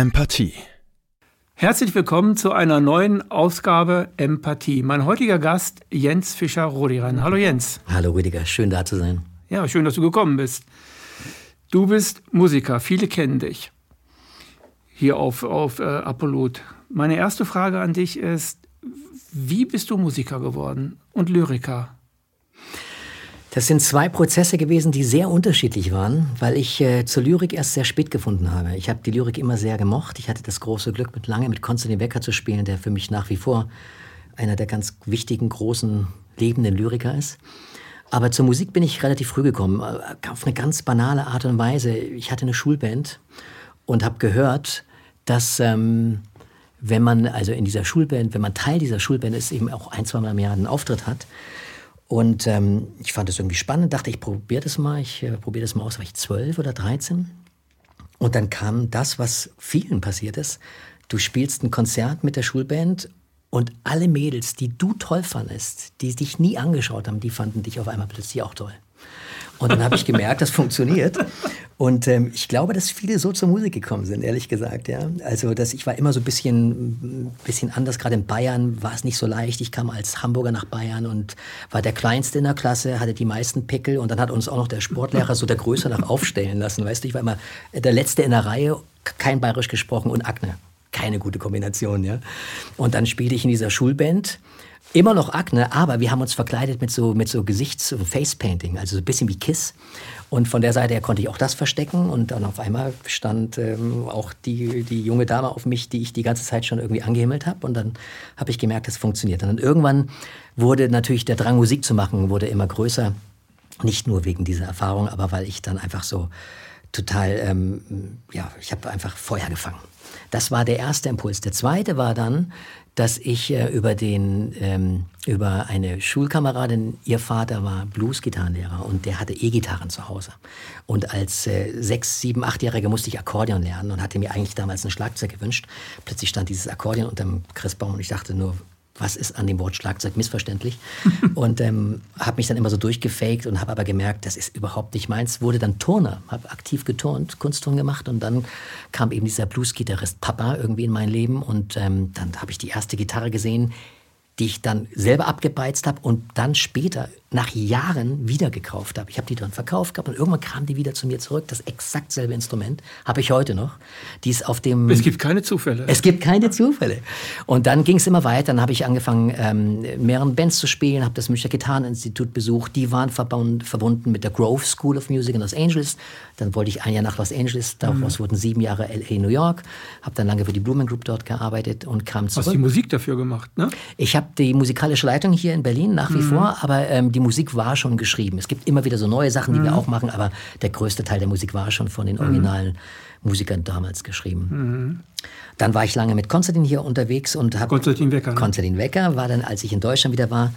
Empathie. Herzlich willkommen zu einer neuen Ausgabe Empathie. Mein heutiger Gast Jens Fischer-Rodiran. Hallo Jens. Hallo Rüdiger, schön da zu sein. Ja, schön, dass du gekommen bist. Du bist Musiker, viele kennen dich hier auf, auf äh, Apollot. Meine erste Frage an dich ist, wie bist du Musiker geworden und Lyriker? Das sind zwei Prozesse gewesen, die sehr unterschiedlich waren, weil ich äh, zur Lyrik erst sehr spät gefunden habe. Ich habe die Lyrik immer sehr gemocht. Ich hatte das große Glück, mit lange mit Konstantin Wecker zu spielen, der für mich nach wie vor einer der ganz wichtigen, großen, lebenden Lyriker ist. Aber zur Musik bin ich relativ früh gekommen, äh, auf eine ganz banale Art und Weise. Ich hatte eine Schulband und habe gehört, dass ähm, wenn man also in dieser Schulband, wenn man Teil dieser Schulband ist, eben auch ein, zwei Mal im Jahr einen Auftritt hat, und ähm, ich fand das irgendwie spannend, dachte, ich probiere das mal, ich äh, probiere das mal aus, war ich zwölf oder dreizehn. Und dann kam das, was vielen passiert ist. Du spielst ein Konzert mit der Schulband und alle Mädels, die du toll fandest, die dich nie angeschaut haben, die fanden dich auf einmal plötzlich auch toll. Und dann habe ich gemerkt, das funktioniert. Und ähm, ich glaube, dass viele so zur Musik gekommen sind, ehrlich gesagt. Ja? Also, dass ich war immer so ein bisschen, bisschen anders. Gerade in Bayern war es nicht so leicht. Ich kam als Hamburger nach Bayern und war der Kleinste in der Klasse, hatte die meisten Pickel. Und dann hat uns auch noch der Sportlehrer so der Größe nach aufstellen lassen. Weißt du, ich war immer der Letzte in der Reihe, kein Bayerisch gesprochen und Akne. Keine gute Kombination, ja. Und dann spielte ich in dieser Schulband Immer noch Akne, aber wir haben uns verkleidet mit so, mit so Gesichts- und Facepainting, also so ein bisschen wie Kiss. Und von der Seite her konnte ich auch das verstecken. Und dann auf einmal stand ähm, auch die, die junge Dame auf mich, die ich die ganze Zeit schon irgendwie angehimmelt habe. Und dann habe ich gemerkt, das funktioniert. Und dann irgendwann wurde natürlich der Drang, Musik zu machen, wurde immer größer. Nicht nur wegen dieser Erfahrung, aber weil ich dann einfach so total, ähm, ja, ich habe einfach Feuer gefangen. Das war der erste Impuls. Der zweite war dann, dass ich äh, über den ähm, über eine Schulkameradin, ihr Vater war Blues-Gitarrenlehrer und der hatte E-Gitarren zu Hause. Und als äh, sechs, sieben, achtjähriger musste ich Akkordeon lernen und hatte mir eigentlich damals ein Schlagzeug gewünscht. Plötzlich stand dieses Akkordeon unterm Christbaum und ich dachte nur, was ist an dem Wort Schlagzeug missverständlich. und ähm, habe mich dann immer so durchgefaked und habe aber gemerkt, das ist überhaupt nicht meins. Wurde dann Turner, habe aktiv geturnt, Kunstturnen gemacht und dann kam eben dieser Blues-Gitarrist Papa irgendwie in mein Leben und ähm, dann habe ich die erste Gitarre gesehen, die ich dann selber abgebeizt habe und dann später nach Jahren wieder gekauft habe. Ich habe die dann verkauft gehabt und irgendwann kam die wieder zu mir zurück. Das exakt selbe Instrument habe ich heute noch. Die ist auf dem. Es gibt keine Zufälle. Es gibt keine Zufälle. Und dann ging es immer weiter. Dann habe ich angefangen, ähm, mehreren Bands zu spielen, habe das Münchner Gitarreninstitut besucht. Die waren verbunden, mit der Grove School of Music in Los Angeles. Dann wollte ich ein Jahr nach Los Angeles. Daraus mhm. wurden sieben Jahre LA, New York. Habe dann lange für die Blumen Group dort gearbeitet und kam zurück. Hast die Musik dafür gemacht, ne? Ich habe die musikalische Leitung hier in Berlin nach wie mhm. vor, aber ähm, die Musik war schon geschrieben. Es gibt immer wieder so neue Sachen, die mhm. wir auch machen, aber der größte Teil der Musik war schon von den mhm. originalen Musikern damals geschrieben. Mhm. Dann war ich lange mit Konstantin hier unterwegs und habe Konstantin Wecker. Ne? Konstantin Wecker war dann, als ich in Deutschland wieder war,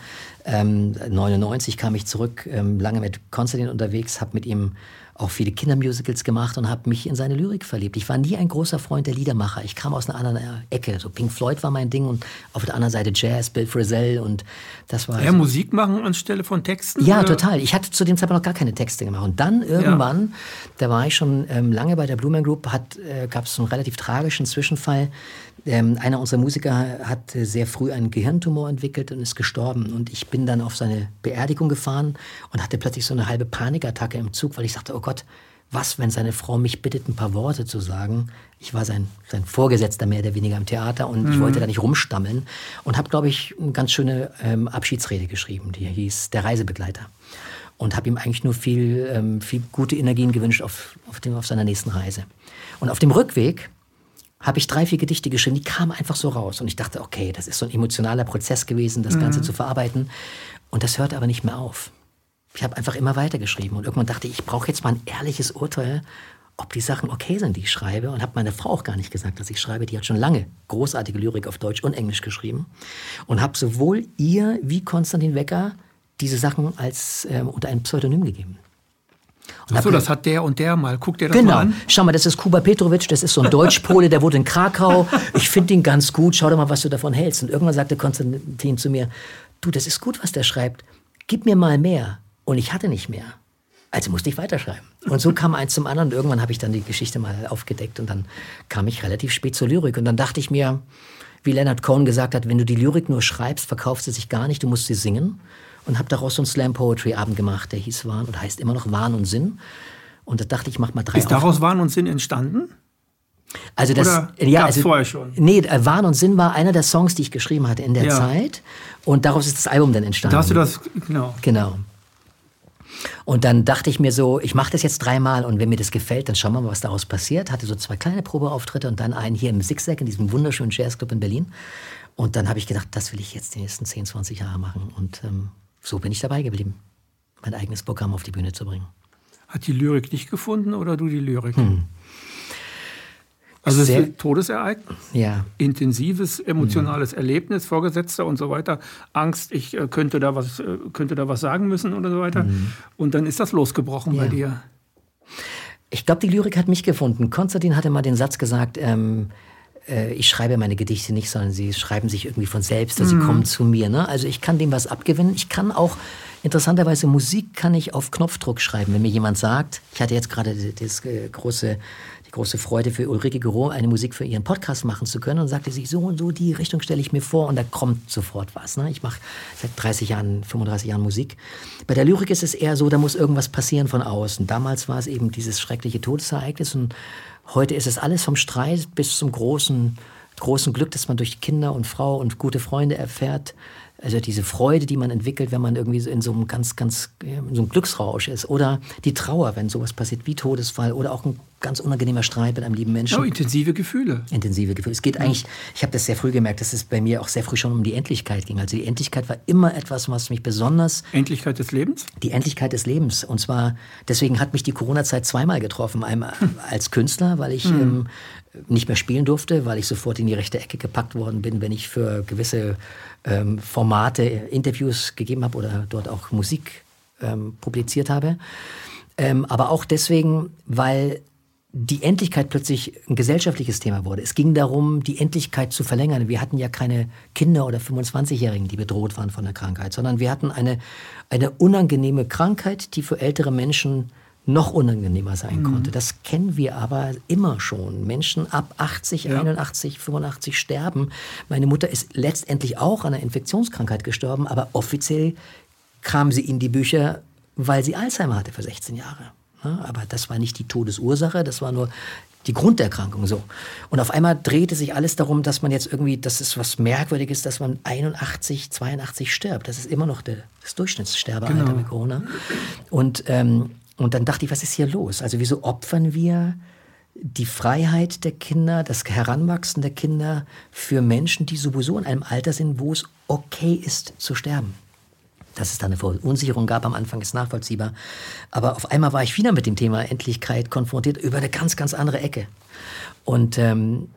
ähm, 99 kam ich zurück, ähm, lange mit Konstantin unterwegs, habe mit ihm auch viele Kindermusicals gemacht und habe mich in seine Lyrik verliebt. Ich war nie ein großer Freund der Liedermacher. Ich kam aus einer anderen Ecke. So Pink Floyd war mein Ding und auf der anderen Seite Jazz, Bill Frisell und das war. Ja, so. Musik machen anstelle von Texten? Ja, oder? total. Ich hatte zu dem Zeitpunkt noch gar keine Texte gemacht. Und dann irgendwann, ja. da war ich schon ähm, lange bei der Blumen Group, äh, gab es so einen relativ tragischen Zwischenfall. Ähm, einer unserer Musiker hat sehr früh einen Gehirntumor entwickelt und ist gestorben. Und ich bin dann auf seine Beerdigung gefahren und hatte plötzlich so eine halbe Panikattacke im Zug, weil ich sagte, oh Gott, was, wenn seine Frau mich bittet, ein paar Worte zu sagen? Ich war sein, sein Vorgesetzter mehr oder weniger im Theater und mhm. ich wollte da nicht rumstammeln und habe, glaube ich, eine ganz schöne ähm, Abschiedsrede geschrieben, die hieß Der Reisebegleiter. Und habe ihm eigentlich nur viel, ähm, viel gute Energien gewünscht auf, auf, dem, auf seiner nächsten Reise. Und auf dem Rückweg habe ich drei, vier Gedichte geschrieben, die kamen einfach so raus. Und ich dachte, okay, das ist so ein emotionaler Prozess gewesen, das mhm. Ganze zu verarbeiten. Und das hört aber nicht mehr auf. Ich habe einfach immer weiter geschrieben. Und irgendwann dachte ich, ich brauche jetzt mal ein ehrliches Urteil, ob die Sachen okay sind, die ich schreibe. Und habe meiner Frau auch gar nicht gesagt, dass ich schreibe. Die hat schon lange großartige Lyrik auf Deutsch und Englisch geschrieben. Und habe sowohl ihr wie Konstantin Wecker diese Sachen als ähm, unter einem Pseudonym gegeben. Und Ach so, das hat der und der mal. Guckt der das genau. mal an? Schau mal, das ist Kuba Petrovic, das ist so ein Deutschpole, der wurde in Krakau. Ich finde ihn ganz gut, schau doch mal, was du davon hältst. Und irgendwann sagte Konstantin zu mir, du, das ist gut, was der schreibt. Gib mir mal mehr. Und ich hatte nicht mehr. Also musste ich weiterschreiben. Und so kam eins zum anderen. Und irgendwann habe ich dann die Geschichte mal aufgedeckt und dann kam ich relativ spät zur Lyrik. Und dann dachte ich mir, wie Leonard Cohen gesagt hat, wenn du die Lyrik nur schreibst, verkaufst sie sich gar nicht, du musst sie singen. Und habe daraus so einen Slam Poetry Abend gemacht, der hieß Wahn und heißt immer noch Wahn und Sinn. Und da dachte ich, mach mal drei. Ist daraus Wahn und Sinn entstanden? Also das, Oder ja, also, vorher schon? Nee, äh, Wahn und Sinn war einer der Songs, die ich geschrieben hatte in der Ja. Zeit. Und daraus ist das Album dann entstanden. Da hast du das, genau. Genau. Und dann dachte ich mir so, ich mache das jetzt dreimal und wenn mir das gefällt, dann schauen wir mal, was daraus passiert. Hatte so zwei kleine Probeauftritte und dann einen hier im Zigzag, in diesem wunderschönen Jazzclub in Berlin. Und dann habe ich gedacht, das will ich jetzt die nächsten 10, 20 Jahre machen. Und ähm, so bin ich dabei geblieben, mein eigenes Programm auf die Bühne zu bringen. Hat die Lyrik dich gefunden oder du die Lyrik? Also es. Sehr- ist ein Todesereignis, Ja, intensives emotionales Hm. Erlebnis, Vorgesetzter und so weiter, Angst, ich äh, könnte da was äh, könnte da was sagen müssen oder so weiter. Und dann ist das losgebrochen bei. Ja. dir. Ich glaube, die Lyrik hat mich gefunden. Konstantin hatte mal den Satz gesagt, ähm, äh, ich schreibe meine Gedichte nicht, sondern sie schreiben sich irgendwie von selbst, also sie kommen zu mir. Ne? Also ich kann dem was abgewinnen. Ich kann auch, interessanterweise, Musik kann ich auf Knopfdruck schreiben. Wenn mir jemand sagt, ich hatte jetzt gerade das äh, große, große Freude für Ulrike Gero, eine Musik für ihren Podcast machen zu können und sagte sie, so und so, die Richtung stelle ich mir vor und da kommt sofort was. Ne? Ich mache seit 30 Jahren, 35 Jahren Musik. Bei der Lyrik ist es eher so, da muss irgendwas passieren von außen. Damals war es eben dieses schreckliche Todesereignis und heute ist es alles vom Streit bis zum großen, großen Glück, das man durch Kinder und Frau und gute Freunde erfährt. Also diese Freude, die man entwickelt, wenn man irgendwie so in so einem ganz, ganz, äh, in so einem Glücksrausch ist. Oder die Trauer, wenn sowas passiert wie Todesfall oder auch ein ganz unangenehmer Streit mit einem lieben Menschen Ja, intensive Gefühle. intensive Gefühle. Es geht eigentlich, ich habe das sehr früh gemerkt, dass es bei mir auch sehr früh schon um die Endlichkeit ging. Also die Endlichkeit war immer etwas, was mich besonders, Endlichkeit des Lebens? die Endlichkeit des Lebens. Und zwar, deswegen hat mich die Corona-Zeit zweimal getroffen. Einmal als Künstler, weil ich ähm, nicht mehr spielen durfte, weil ich sofort in die rechte Ecke gepackt worden bin, wenn ich für gewisse ähm, Formate Interviews gegeben habe oder dort auch Musik ähm, publiziert habe. Ähm, aber auch deswegen, weil die Endlichkeit plötzlich ein gesellschaftliches Thema wurde. Es ging darum, die Endlichkeit zu verlängern. Wir hatten ja keine Kinder oder 25-Jährigen, die bedroht waren von der Krankheit, sondern wir hatten eine, eine unangenehme Krankheit, die für ältere Menschen noch unangenehmer sein konnte. Das kennen wir aber immer schon. Menschen ab 80, Ja. 81, 85 sterben. Meine Mutter ist letztendlich auch an einer Infektionskrankheit gestorben, aber offiziell kam sie in die Bücher, weil sie Alzheimer hatte für 16 Jahre. Ja, aber das war nicht die Todesursache, das war nur die Grunderkrankung so. Und auf einmal drehte sich alles darum, dass man jetzt irgendwie, das ist was Merkwürdiges, dass man 81, 82 stirbt. Das ist immer noch der, das Durchschnittssterbealter Genau. mit Corona. Und, ähm, und dann dachte ich, was ist hier los? Also wieso opfern wir die Freiheit der Kinder, das Heranwachsen der Kinder für Menschen, die sowieso in einem Alter sind, wo es okay ist zu sterben? Dass es da eine Verunsicherung gab am Anfang, ist nachvollziehbar. Aber auf einmal war ich wieder mit dem Thema Endlichkeit konfrontiert über eine ganz, ganz andere Ecke. Und ähm,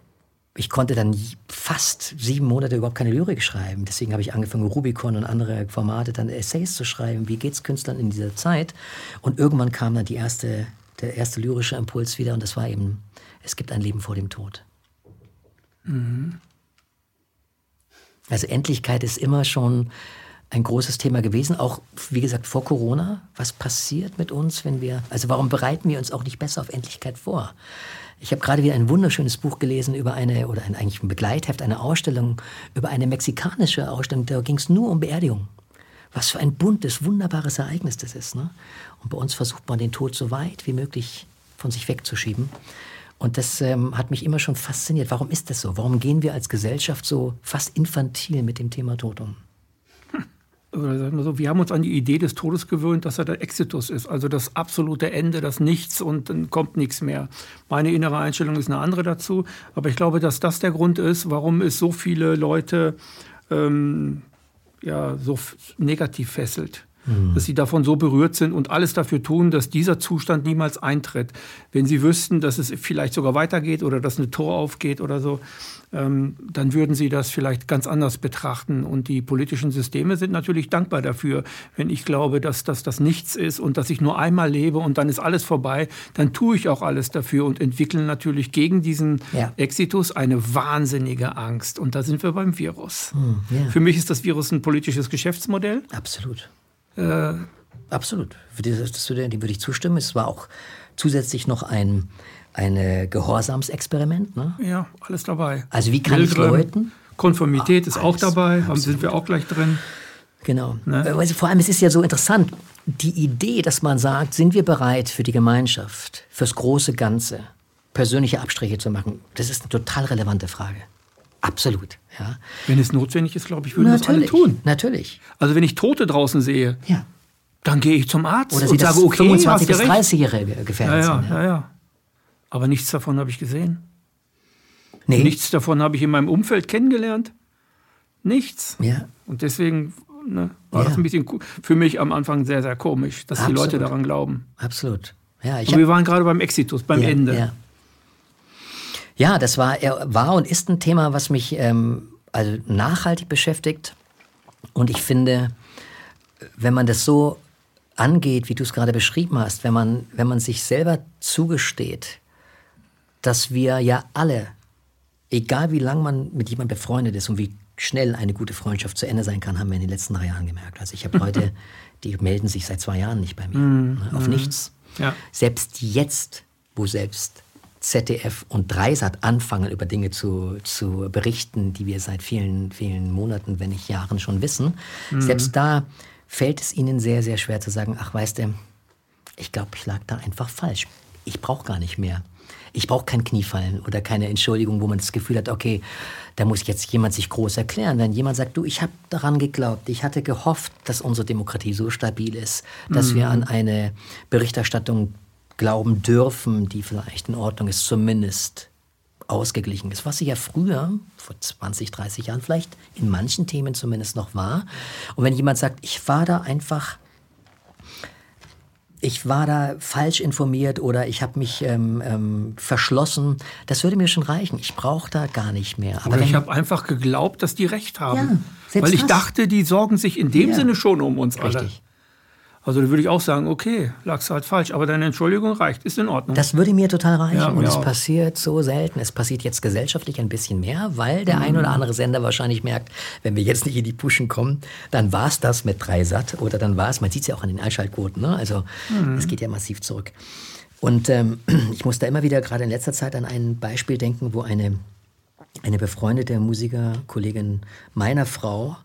ich konnte dann fast sieben Monate überhaupt keine Lyrik schreiben. Deswegen habe ich angefangen, Rubicon und andere Formate, dann Essays zu schreiben. Wie geht's Künstlern in dieser Zeit? Und irgendwann kam dann die erste, der erste lyrische Impuls wieder und das war eben, es gibt ein Leben vor dem Tod. Also Endlichkeit ist immer schon ein großes Thema gewesen, auch wie gesagt vor Corona. Was passiert mit uns, wenn wir, also warum bereiten wir uns auch nicht besser auf Endlichkeit vor? Ich habe gerade wieder ein wunderschönes Buch gelesen über eine, oder eigentlich ein Begleitheft, eine Ausstellung über eine mexikanische Ausstellung, da ging es nur um Beerdigung. Was für ein buntes, wunderbares Ereignis das ist. Ne? Und bei uns versucht man den Tod so weit wie möglich von sich wegzuschieben. Und das ähm, hat mich immer schon fasziniert. Warum ist das so? Warum gehen wir als Gesellschaft so fast infantil mit dem Thema Tod um? Oder sagen wir so, wir haben uns an die Idee des Todes gewöhnt, dass er der Exitus ist, also das absolute Ende, das Nichts und dann kommt nichts mehr. Meine innere Einstellung ist eine andere dazu, aber ich glaube, dass das der Grund ist, warum es so viele Leute ähm, ja, so negativ fesselt. Dass sie davon so berührt sind und alles dafür tun, dass dieser Zustand niemals eintritt. Wenn sie wüssten, dass es vielleicht sogar weitergeht oder dass eine Tor aufgeht oder so, ähm, dann würden sie das vielleicht ganz anders betrachten. Und die politischen Systeme sind natürlich dankbar dafür. Wenn ich glaube, dass das das Nichts ist und dass ich nur einmal lebe und dann ist alles vorbei, dann tue ich auch alles dafür und entwickle natürlich gegen diesen Ja. Exitus eine wahnsinnige Angst. Und da sind wir beim Virus. ja. Für mich ist das Virus ein politisches Geschäftsmodell. Absolut. Äh, Absolut. Das, das würde, dem würde ich zustimmen. Es war auch zusätzlich noch ein eine Gehorsamsexperiment. Ne? Ja, alles dabei. Also wie kann Bildern, ich Leuten... Konformität ah, ist auch dabei, absolut. sind wir auch gleich drin. Genau. Ne? Also vor allem, es ist ja so interessant, die Idee, dass man sagt, sind wir bereit für die Gemeinschaft, fürs große Ganze, persönliche Abstriche zu machen, das ist eine total relevante Frage. Absolut. Ja. Wenn es notwendig ist, glaube ich, würden wir das alle tun. Natürlich. Also wenn ich Tote draußen sehe, ja. dann gehe ich zum Arzt Oder und sage, okay, 25 bis 30-Jährige gefährdet ja, sind. Ja. Ja, ja. Aber nichts davon habe ich gesehen. Nee. Nichts davon habe ich in meinem Umfeld kennengelernt. Nichts. Ja. Und deswegen ne, war das ein bisschen für mich am Anfang sehr, sehr komisch, dass Absolut. die Leute daran glauben. Absolut. Ja, ich Und wir waren gerade beim Exitus, beim Ende. Ja. Ja, das war, war und ist ein Thema, was mich ähm, also nachhaltig beschäftigt. Und ich finde, wenn man das so angeht, wie du es gerade beschrieben hast, wenn man, wenn man sich selber zugesteht, dass wir ja alle, egal wie lange man mit jemandem befreundet ist und wie schnell eine gute Freundschaft zu Ende sein kann, haben wir in den letzten drei Jahren gemerkt. Also ich habe Leute, die melden sich seit zwei Jahren nicht bei mir. Mm, auf mm. nichts. Ja. Selbst jetzt, wo selbst ZDF und Dreisat anfangen, über Dinge zu, zu berichten, die wir seit vielen, vielen Monaten, wenn nicht Jahren schon wissen, mm. selbst da fällt es ihnen sehr, sehr schwer zu sagen, ach weißt du, ich glaube, ich lag da einfach falsch. Ich brauche gar nicht mehr ich brauche kein Kniefallen oder keine Entschuldigung, wo man das Gefühl hat, okay, da muss jetzt jemand sich groß erklären. Wenn jemand sagt, du, ich habe daran geglaubt, ich hatte gehofft, dass unsere Demokratie so stabil ist, dass mhm. wir an eine Berichterstattung glauben dürfen, die vielleicht in Ordnung ist, zumindest ausgeglichen ist, was sie ja früher, vor 20, 30 Jahren vielleicht, in manchen Themen zumindest noch war. Und wenn jemand sagt, ich war da einfach ich war da falsch informiert oder ich habe mich ähm, ähm, verschlossen. Das würde mir schon reichen. Ich brauche da gar nicht mehr. Aber ich habe einfach geglaubt, dass die recht haben. Ja, weil ich das. dachte, die sorgen sich in dem ja. Sinne schon um uns alle. Also da würde ich auch sagen, okay, lagst halt falsch, aber deine Entschuldigung reicht, ist in Ordnung. Das würde mir total reichen ja, und es auch. passiert so selten. Es passiert jetzt gesellschaftlich ein bisschen mehr, weil der mhm. ein oder andere Sender wahrscheinlich merkt, wenn wir jetzt nicht in die Puschen kommen, dann war es das mit Dreisat oder dann war es, man sieht es ja auch an den Einschaltquoten, ne? also mhm. es geht ja massiv zurück. Und ähm, ich muss da immer wieder gerade in letzter Zeit an ein Beispiel denken, wo eine, eine befreundete Musikerkollegin meiner Frau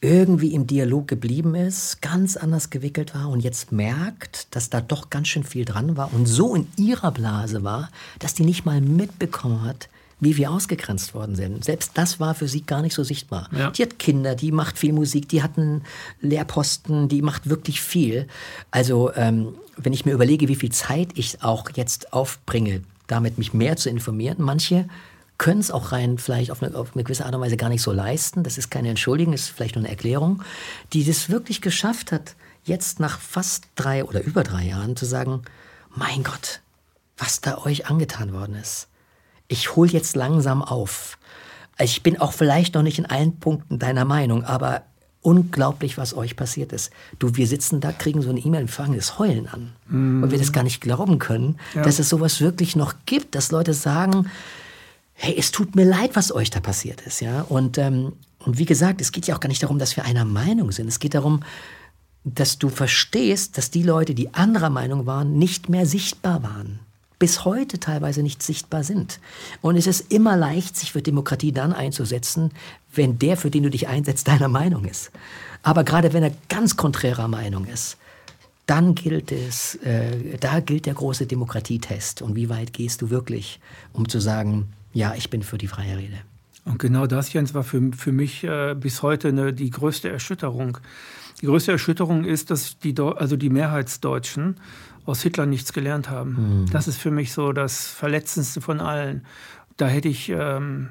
irgendwie im Dialog geblieben ist, ganz anders gewickelt war und jetzt merkt, dass da doch ganz schön viel dran war und so in ihrer Blase war, dass die nicht mal mitbekommen hat, wie wir ausgegrenzt worden sind. Selbst das war für sie gar nicht so sichtbar. Ja. Die hat Kinder, die macht viel Musik, die hat einen Lehrposten, die macht wirklich viel. Also ähm, wenn ich mir überlege, wie viel Zeit ich auch jetzt aufbringe, damit mich mehr zu informieren, manche können es auch rein vielleicht auf eine, auf eine, gewisse Art und Weise gar nicht so leisten. Das ist keine Entschuldigung, das ist vielleicht nur eine Erklärung, die das wirklich geschafft hat, jetzt nach fast drei oder über drei Jahren zu sagen, mein Gott, was da euch angetan worden ist. Ich hole jetzt langsam auf. Ich bin auch vielleicht noch nicht in allen Punkten deiner Meinung, aber unglaublich, was euch passiert ist. Du, wir sitzen da, kriegen so eine E-Mail und fangen das Heulen an. Mm. Und wir das gar nicht glauben können, ja. dass es sowas wirklich noch gibt, dass Leute sagen, hey, es tut mir leid, was euch da passiert ist, ja. Und, ähm, und wie gesagt, es geht ja auch gar nicht darum, dass wir einer Meinung sind. Es geht darum, dass du verstehst, dass die Leute, die anderer Meinung waren, nicht mehr sichtbar waren. Bis heute teilweise nicht sichtbar sind. Und es ist immer leicht, sich für Demokratie dann einzusetzen, wenn der, für den du dich einsetzt, deiner Meinung ist. Aber gerade wenn er ganz konträrer Meinung ist, dann gilt es, äh, da gilt der große Demokratietest. Und wie weit gehst du wirklich, um zu sagen, ja, ich bin für die freie Rede. Und genau das, Jens, war für, für mich äh, bis heute eine, die größte Erschütterung. Die größte Erschütterung ist, dass die, also die Mehrheitsdeutschen aus Hitler nichts gelernt haben. Mhm. Das ist für mich so das Verletzendste von allen. Da hätte ich ähm,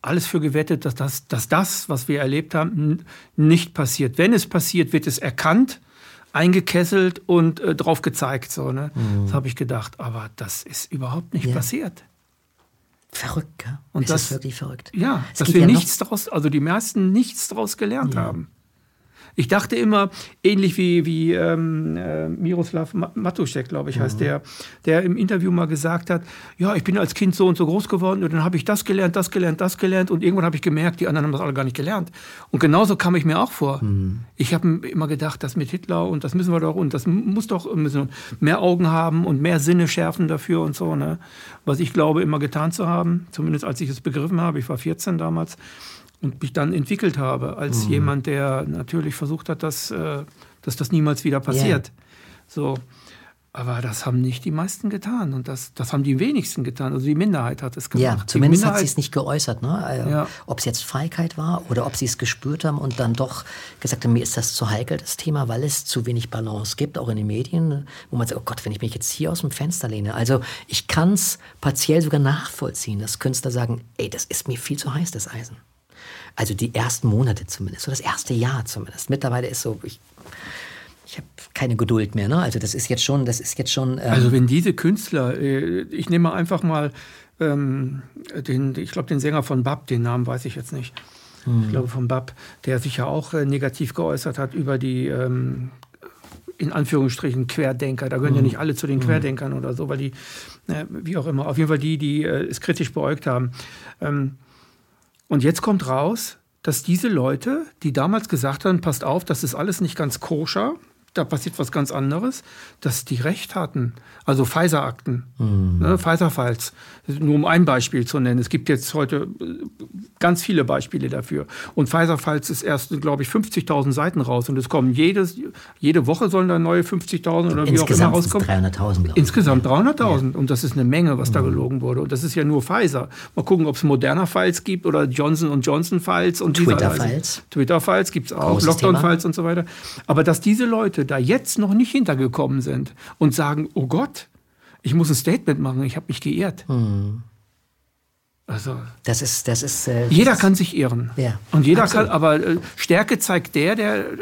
alles für gewettet, dass das, dass das, was wir erlebt haben, nicht passiert. Wenn es passiert, wird es erkannt, eingekesselt und äh, drauf gezeigt. So, ne? Mhm. Das habe ich gedacht. Aber das ist überhaupt nicht ja. passiert. Verrückt, gell? Und ist das, das wirklich verrückt? Ja, es dass wir ja nichts daraus, also die meisten nichts daraus gelernt ja. haben. Ich dachte immer, ähnlich wie, wie ähm, äh, Miroslav Matuszek, glaube ich, heißt mhm. der, der im Interview mal gesagt hat, ja, ich bin als Kind so und so groß geworden und dann habe ich das gelernt, das gelernt, das gelernt und irgendwann habe ich gemerkt, die anderen haben das alle gar nicht gelernt. Und genauso kam ich mir auch vor. Mhm. Ich habe immer gedacht, das mit Hitler und das müssen wir doch und das muss doch müssen mehr Augen haben und mehr Sinne schärfen dafür und so. Ne? Was ich glaube, immer getan zu haben, zumindest als ich es begriffen habe. Ich war 14 damals und mich dann entwickelt habe als mhm. jemand, der natürlich versucht hat, dass, äh, dass das niemals wieder passiert. Yeah. So. Aber das haben nicht die meisten getan und das, das haben die wenigsten getan. Also die Minderheit hat es gemacht. Ja, zumindest hat sie es nicht geäußert. Ne? Also, ja. Ob es jetzt Feigheit war oder ob sie es gespürt haben und dann doch gesagt haben, mir ist das zu heikel, das Thema, weil es zu wenig Balance gibt, auch in den Medien, wo man sagt, oh Gott, wenn ich mich jetzt hier aus dem Fenster lehne. Also ich kann es partiell sogar nachvollziehen, dass Künstler sagen, ey, das ist mir viel zu heiß, das Eisen. Also die ersten Monate zumindest, so das erste Jahr zumindest. Mittlerweile ist so, ich, ich habe keine Geduld mehr. Ne? Also das ist jetzt schon, das ist jetzt schon. Ähm also wenn diese Künstler, äh, ich nehme einfach mal ähm, den, ich glaube den Sänger von Bab, den Namen weiß ich jetzt nicht. Hm. Ich glaube von Bab, der sich ja auch äh, negativ geäußert hat über die ähm, in Anführungsstrichen Querdenker. Da gehören mhm. ja nicht alle zu den hm. Querdenkern oder so, weil die, äh, wie auch immer, auf jeden Fall die, die äh, es kritisch beäugt haben. Ähm, und jetzt kommt raus, dass diese Leute, die damals gesagt haben, passt auf, das ist alles nicht ganz koscher, da passiert was ganz anderes, dass die Recht hatten. Also Pfizer-Akten, mhm. ne, Pfizer-Files, nur um ein Beispiel zu nennen. Es gibt jetzt heute äh, ganz viele Beispiele dafür. Und Pfizer-Files ist erst, glaube ich, 50.000 Seiten raus. Und es kommen jedes, jede Woche sollen da neue 50.000 oder wie auch immer rauskommen. 300.000, Insgesamt 300.000. Ja. Und das ist eine Menge, was mhm. da gelogen wurde. Und das ist ja nur Pfizer. Mal gucken, ob es moderner Files gibt oder Johnson Johnson Files und Twitter-Files. Twitter-Files gibt es auch, Lockdown-Files und so weiter. Aber dass diese Leute da jetzt noch nicht hintergekommen sind und sagen, oh Gott, ich muss ein Statement machen, ich habe mich geehrt. Hm. Also, das ist, das ist. Äh, jeder das kann sich ehren. Ja, und jeder absolut. kann, aber äh, Stärke zeigt der, der. Äh,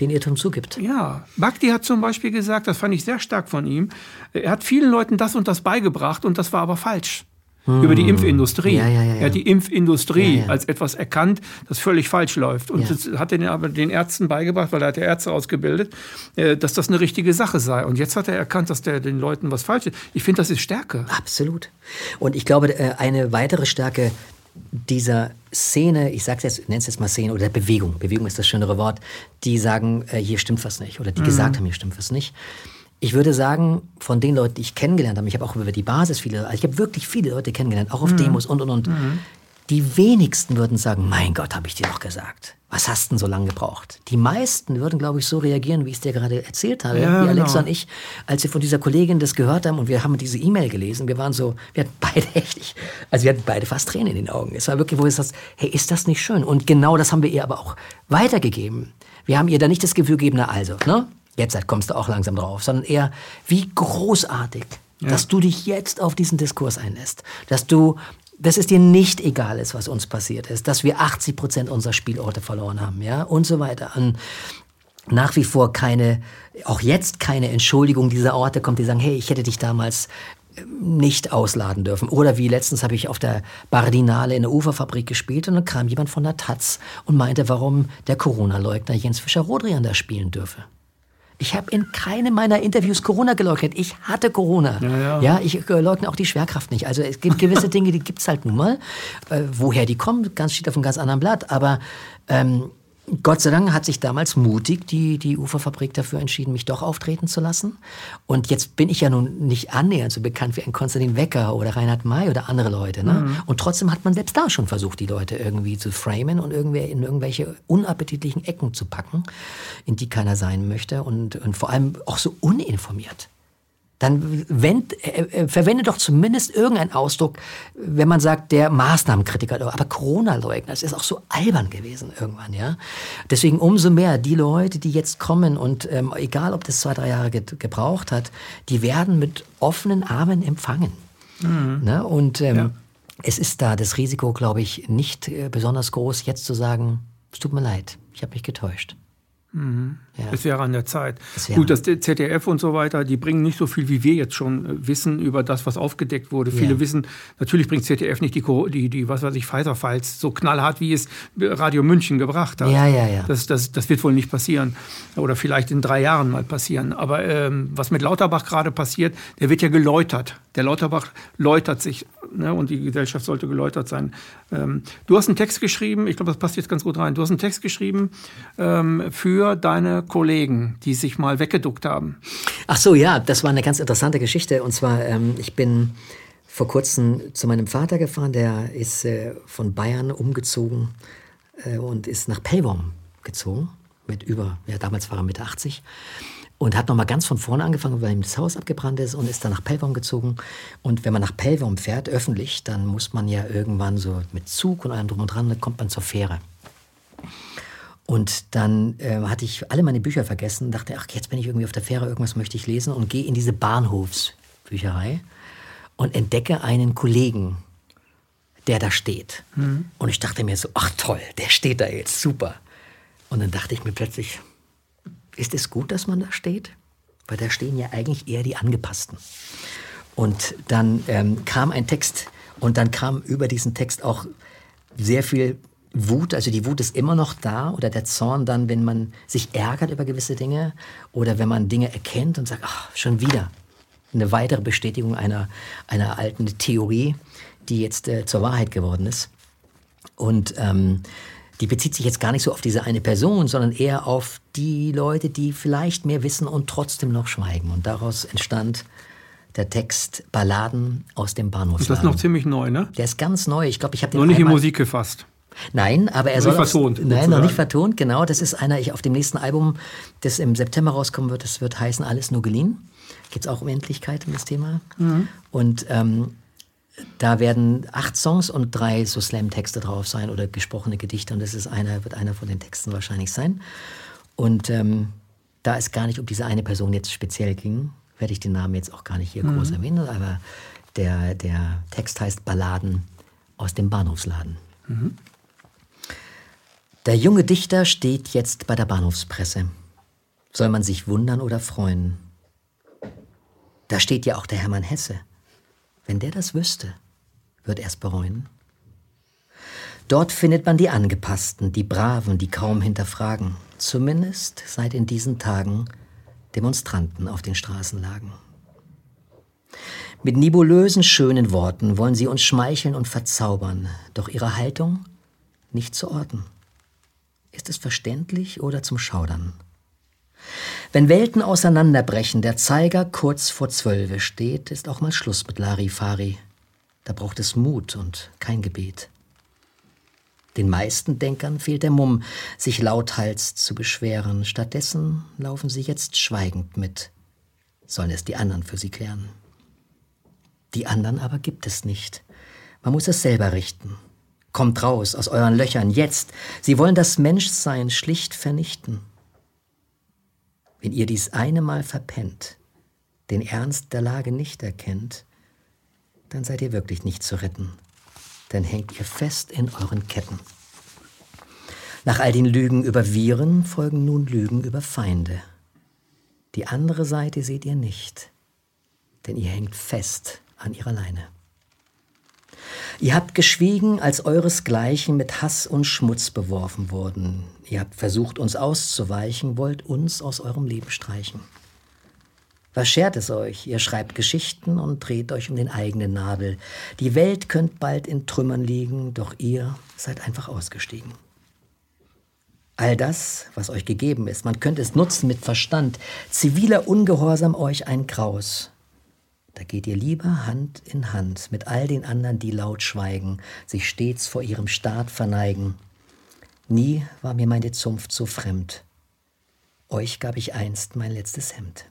den Irrtum zugibt. Ja. Bhakti hat zum Beispiel gesagt, das fand ich sehr stark von ihm, er hat vielen Leuten das und das beigebracht und das war aber falsch hm. über die Impfindustrie. Ja, ja, ja, er hat die Impfindustrie als etwas erkannt, das völlig falsch läuft. Und das hat er aber den Ärzten beigebracht, weil er hat ja Ärzte ausgebildet, äh, dass das eine richtige Sache sei. Und jetzt hat er erkannt, dass der den Leuten was falsch ist. Ich finde, das ist Stärke. Absolut. Und ich glaube, äh, eine weitere Stärke dieser Szene, ich sage jetzt, nenne es jetzt mal Szene oder Bewegung, Bewegung ist das schönere Wort, die sagen, äh, hier stimmt was nicht oder die mhm. gesagt haben, hier stimmt was nicht ich würde sagen, von den Leuten, die ich kennengelernt habe, ich habe auch über die Basis viele, also ich habe wirklich viele Leute kennengelernt, auch auf mhm. Demos und und und. Mhm. Die wenigsten würden sagen, mein Gott, habe ich dir doch gesagt. Was hast denn so lange gebraucht? Die meisten würden, glaube ich, so reagieren, wie ich es dir gerade erzählt habe, ja, wie Alexa genau. und ich, als wir von dieser Kollegin das gehört haben und wir haben diese E-Mail gelesen. Wir waren so, wir hatten beide echt, also wir hatten beide fast Tränen in den Augen. Es war wirklich, wo es das, hey, ist das nicht schön? Und genau das haben wir ihr aber auch weitergegeben. Wir haben ihr da nicht das Gefühl gegeben, na also, ne? Jetzt kommst du auch langsam drauf, sondern eher, wie großartig, ja. dass du dich jetzt auf diesen Diskurs einlässt, dass du dass es dir nicht egal ist, was uns passiert ist, dass wir 80 Prozent unserer Spielorte verloren haben, ja, und so weiter. Und nach wie vor keine, auch jetzt keine Entschuldigung dieser Orte kommt, die sagen, hey, ich hätte dich damals ähm, nicht ausladen dürfen. Oder wie letztens habe ich auf der Bardinale in der Uferfabrik gespielt und dann kam jemand von der Taz und meinte, warum der Corona-Leugner Jens Fischer-Rodrian da spielen dürfe. Ich habe in keinem meiner Interviews Corona geleugnet. Ich hatte Corona. Ja, ja. ja ich äh, leugne auch die Schwerkraft nicht. Also es gibt gewisse Dinge, die gibt es halt nun mal. Äh, woher die kommen, ganz steht auf einem ganz anderen Blatt. Aber ähm, Gott sei Dank hat sich damals mutig die, die Uferfabrik dafür entschieden, mich doch auftreten zu lassen. Und jetzt bin ich ja nun nicht annähernd so bekannt wie ein Konstantin Wecker oder Reinhard May oder andere Leute. Ne? Mhm. Und trotzdem hat man selbst da schon versucht, die Leute irgendwie zu framen und irgendwie in irgendwelche unappetitlichen Ecken zu packen, in die keiner sein möchte und, und vor allem auch so uninformiert dann wend, äh, äh, verwende doch zumindest irgendeinen Ausdruck, wenn man sagt, der Maßnahmenkritiker. Aber Corona-Leugner, das ist auch so albern gewesen irgendwann, ja. Deswegen umso mehr die Leute, die jetzt kommen und ähm, egal, ob das zwei, drei Jahre ge gebraucht hat, die werden mit offenen Armen empfangen. Mhm. Ne? Und ähm, ja. es ist da das Risiko, glaube ich, nicht äh, besonders groß, jetzt zu sagen, es tut mir leid, ich habe mich getäuscht. Mhm. Ja. Es wäre an der Zeit. Das Gut, das ZDF und so weiter, die bringen nicht so viel, wie wir jetzt schon äh, wissen über das, was aufgedeckt wurde. Ja. Viele wissen, natürlich bringt ZDF nicht die, die, die was weiß ich, Pfizer-Files so knallhart, wie es Radio München gebracht hat. Ja, ja, ja. Das, das, das wird wohl nicht passieren. Oder vielleicht in drei Jahren mal passieren. Aber ähm, was mit Lauterbach gerade passiert, der wird ja geläutert. Der Lauterbach läutert sich ne, und die Gesellschaft sollte geläutert sein. Ähm, du hast einen Text geschrieben, ich glaube, das passt jetzt ganz gut rein. Du hast einen Text geschrieben ähm, für deine Kollegen, die sich mal weggeduckt haben. Ach so, ja, das war eine ganz interessante Geschichte. Und zwar, ähm, ich bin vor kurzem zu meinem Vater gefahren, der ist äh, von Bayern umgezogen äh, und ist nach Pellworm gezogen. Mit über, ja, damals war er Mitte 80 und hat nochmal ganz von vorne angefangen, weil ihm das Haus abgebrannt ist und ist dann nach Pellworm gezogen. Und wenn man nach Pellworm fährt, öffentlich, dann muss man ja irgendwann so mit Zug und allem drum und dran, dann kommt man zur Fähre. Und dann äh, hatte ich alle meine Bücher vergessen, dachte, ach, jetzt bin ich irgendwie auf der Fähre, irgendwas möchte ich lesen und gehe in diese Bahnhofsbücherei und entdecke einen Kollegen, der da steht. Mhm. Und ich dachte mir so, ach toll, der steht da jetzt, super. Und dann dachte ich mir plötzlich, ist es gut, dass man da steht? Weil da stehen ja eigentlich eher die Angepassten. Und dann ähm, kam ein Text und dann kam über diesen Text auch sehr viel Wut, also die Wut ist immer noch da oder der Zorn dann, wenn man sich ärgert über gewisse Dinge oder wenn man Dinge erkennt und sagt, ach, schon wieder eine weitere Bestätigung einer, einer alten Theorie, die jetzt äh, zur Wahrheit geworden ist. Und ähm, die bezieht sich jetzt gar nicht so auf diese eine Person, sondern eher auf die Leute, die vielleicht mehr wissen und trotzdem noch schweigen. Und daraus entstand der Text Balladen aus dem. Das ist noch ziemlich neu, ne? Der ist ganz neu. Ich glaube, ich habe den noch nicht in Musik gefasst. Nein, aber er noch soll nicht vertont. Aus, nein, noch nicht vertont. Genau, das ist einer. Ich auf dem nächsten Album, das im September rauskommen wird. Das wird heißen Alles nur geliehen. Geht es auch um Endlichkeit um das Thema. Mhm. Und ähm, da werden acht Songs und drei so Slam-Texte drauf sein oder gesprochene Gedichte und das ist einer, wird einer von den Texten wahrscheinlich sein. Und ähm, da es gar nicht um diese eine Person jetzt speziell ging, werde ich den Namen jetzt auch gar nicht hier mhm. groß erwähnen, aber der, der Text heißt Balladen aus dem Bahnhofsladen. Mhm. Der junge Dichter steht jetzt bei der Bahnhofspresse. Soll man sich wundern oder freuen? Da steht ja auch der Hermann Hesse. Wenn der das wüsste, wird er es bereuen. Dort findet man die Angepassten, die Braven, die kaum hinterfragen. Zumindest seit in diesen Tagen Demonstranten auf den Straßen lagen. Mit nebulösen, schönen Worten wollen sie uns schmeicheln und verzaubern, doch ihre Haltung nicht zu orten. Ist es verständlich oder zum Schaudern? Wenn Welten auseinanderbrechen, der Zeiger kurz vor Zwölfe steht, ist auch mal Schluss mit Larifari. Da braucht es Mut und kein Gebet. Den meisten Denkern fehlt der Mumm, sich lauthals zu beschweren. Stattdessen laufen sie jetzt schweigend mit, sollen es die anderen für sie klären. Die anderen aber gibt es nicht. Man muss es selber richten. Kommt raus aus euren Löchern jetzt. Sie wollen das Menschsein schlicht vernichten. Wenn ihr dies eine Mal verpennt, den Ernst der Lage nicht erkennt, dann seid ihr wirklich nicht zu retten. Dann hängt ihr fest in euren Ketten. Nach all den Lügen über Viren folgen nun Lügen über Feinde. Die andere Seite seht ihr nicht, denn ihr hängt fest an ihrer Leine. Ihr habt geschwiegen, als euresgleichen mit Hass und Schmutz beworfen wurden. Ihr habt versucht, uns auszuweichen, wollt uns aus eurem Leben streichen. Was schert es euch? Ihr schreibt Geschichten und dreht euch um den eigenen Nabel. Die Welt könnt bald in Trümmern liegen, doch ihr seid einfach ausgestiegen. All das, was euch gegeben ist, man könnte es nutzen mit Verstand. Ziviler Ungehorsam euch ein Graus. Da geht ihr lieber Hand in Hand mit all den anderen, die laut schweigen, sich stets vor ihrem Staat verneigen. Nie war mir meine Zunft so fremd. Euch gab ich einst mein letztes Hemd.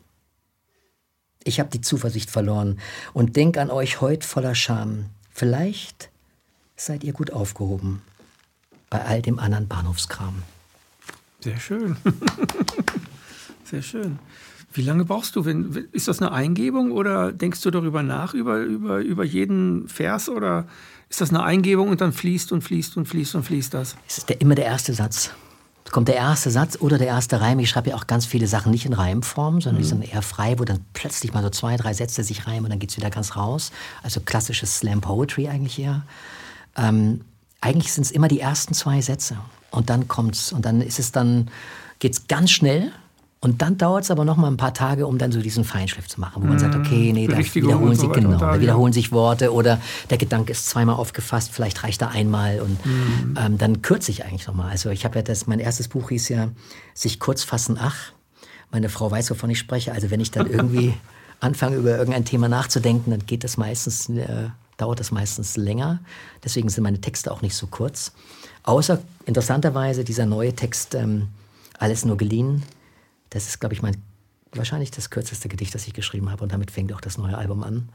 Ich hab die Zuversicht verloren und denk an euch heut voller Scham. Vielleicht seid ihr gut aufgehoben bei all dem anderen Bahnhofskram. Sehr schön. Sehr schön. Wie lange brauchst du? Wenn, ist das eine Eingebung oder denkst du darüber nach, über, über, über jeden Vers? Oder ist das eine Eingebung und dann fließt und fließt und fließt und fließt das? Es ist der, immer der erste Satz. kommt der erste Satz oder der erste Reim. Ich schreibe ja auch ganz viele Sachen nicht in Reimform, sondern die sind eher frei, wo dann plötzlich mal so zwei, drei Sätze sich reimen und dann geht's wieder ganz raus. Also klassisches Slam Poetry eigentlich eher. Ähm, eigentlich sind es immer die ersten zwei Sätze und dann kommt's und dann ist es dann geht's ganz schnell und dann dauert es aber noch mal ein paar Tage, um dann so diesen Feinschliff zu machen, wo man sagt, okay, nee, da wiederholen, sich, genau, da wiederholen sich Worte oder der Gedanke ist zweimal aufgefasst, vielleicht reicht er einmal und mhm. ähm, dann kürze ich eigentlich noch mal. Also ich habe ja das, mein erstes Buch hieß ja sich kurz fassen, ach, meine Frau weiß, wovon ich spreche. Also wenn ich dann irgendwie anfange, über irgendein Thema nachzudenken, dann geht das meistens, äh, dauert das meistens länger. Deswegen sind meine Texte auch nicht so kurz. Außer interessanterweise dieser neue Text, ähm, alles nur geliehen, das ist, glaube ich, mein wahrscheinlich das kürzeste Gedicht, das ich geschrieben habe. Und damit fängt auch das neue Album an.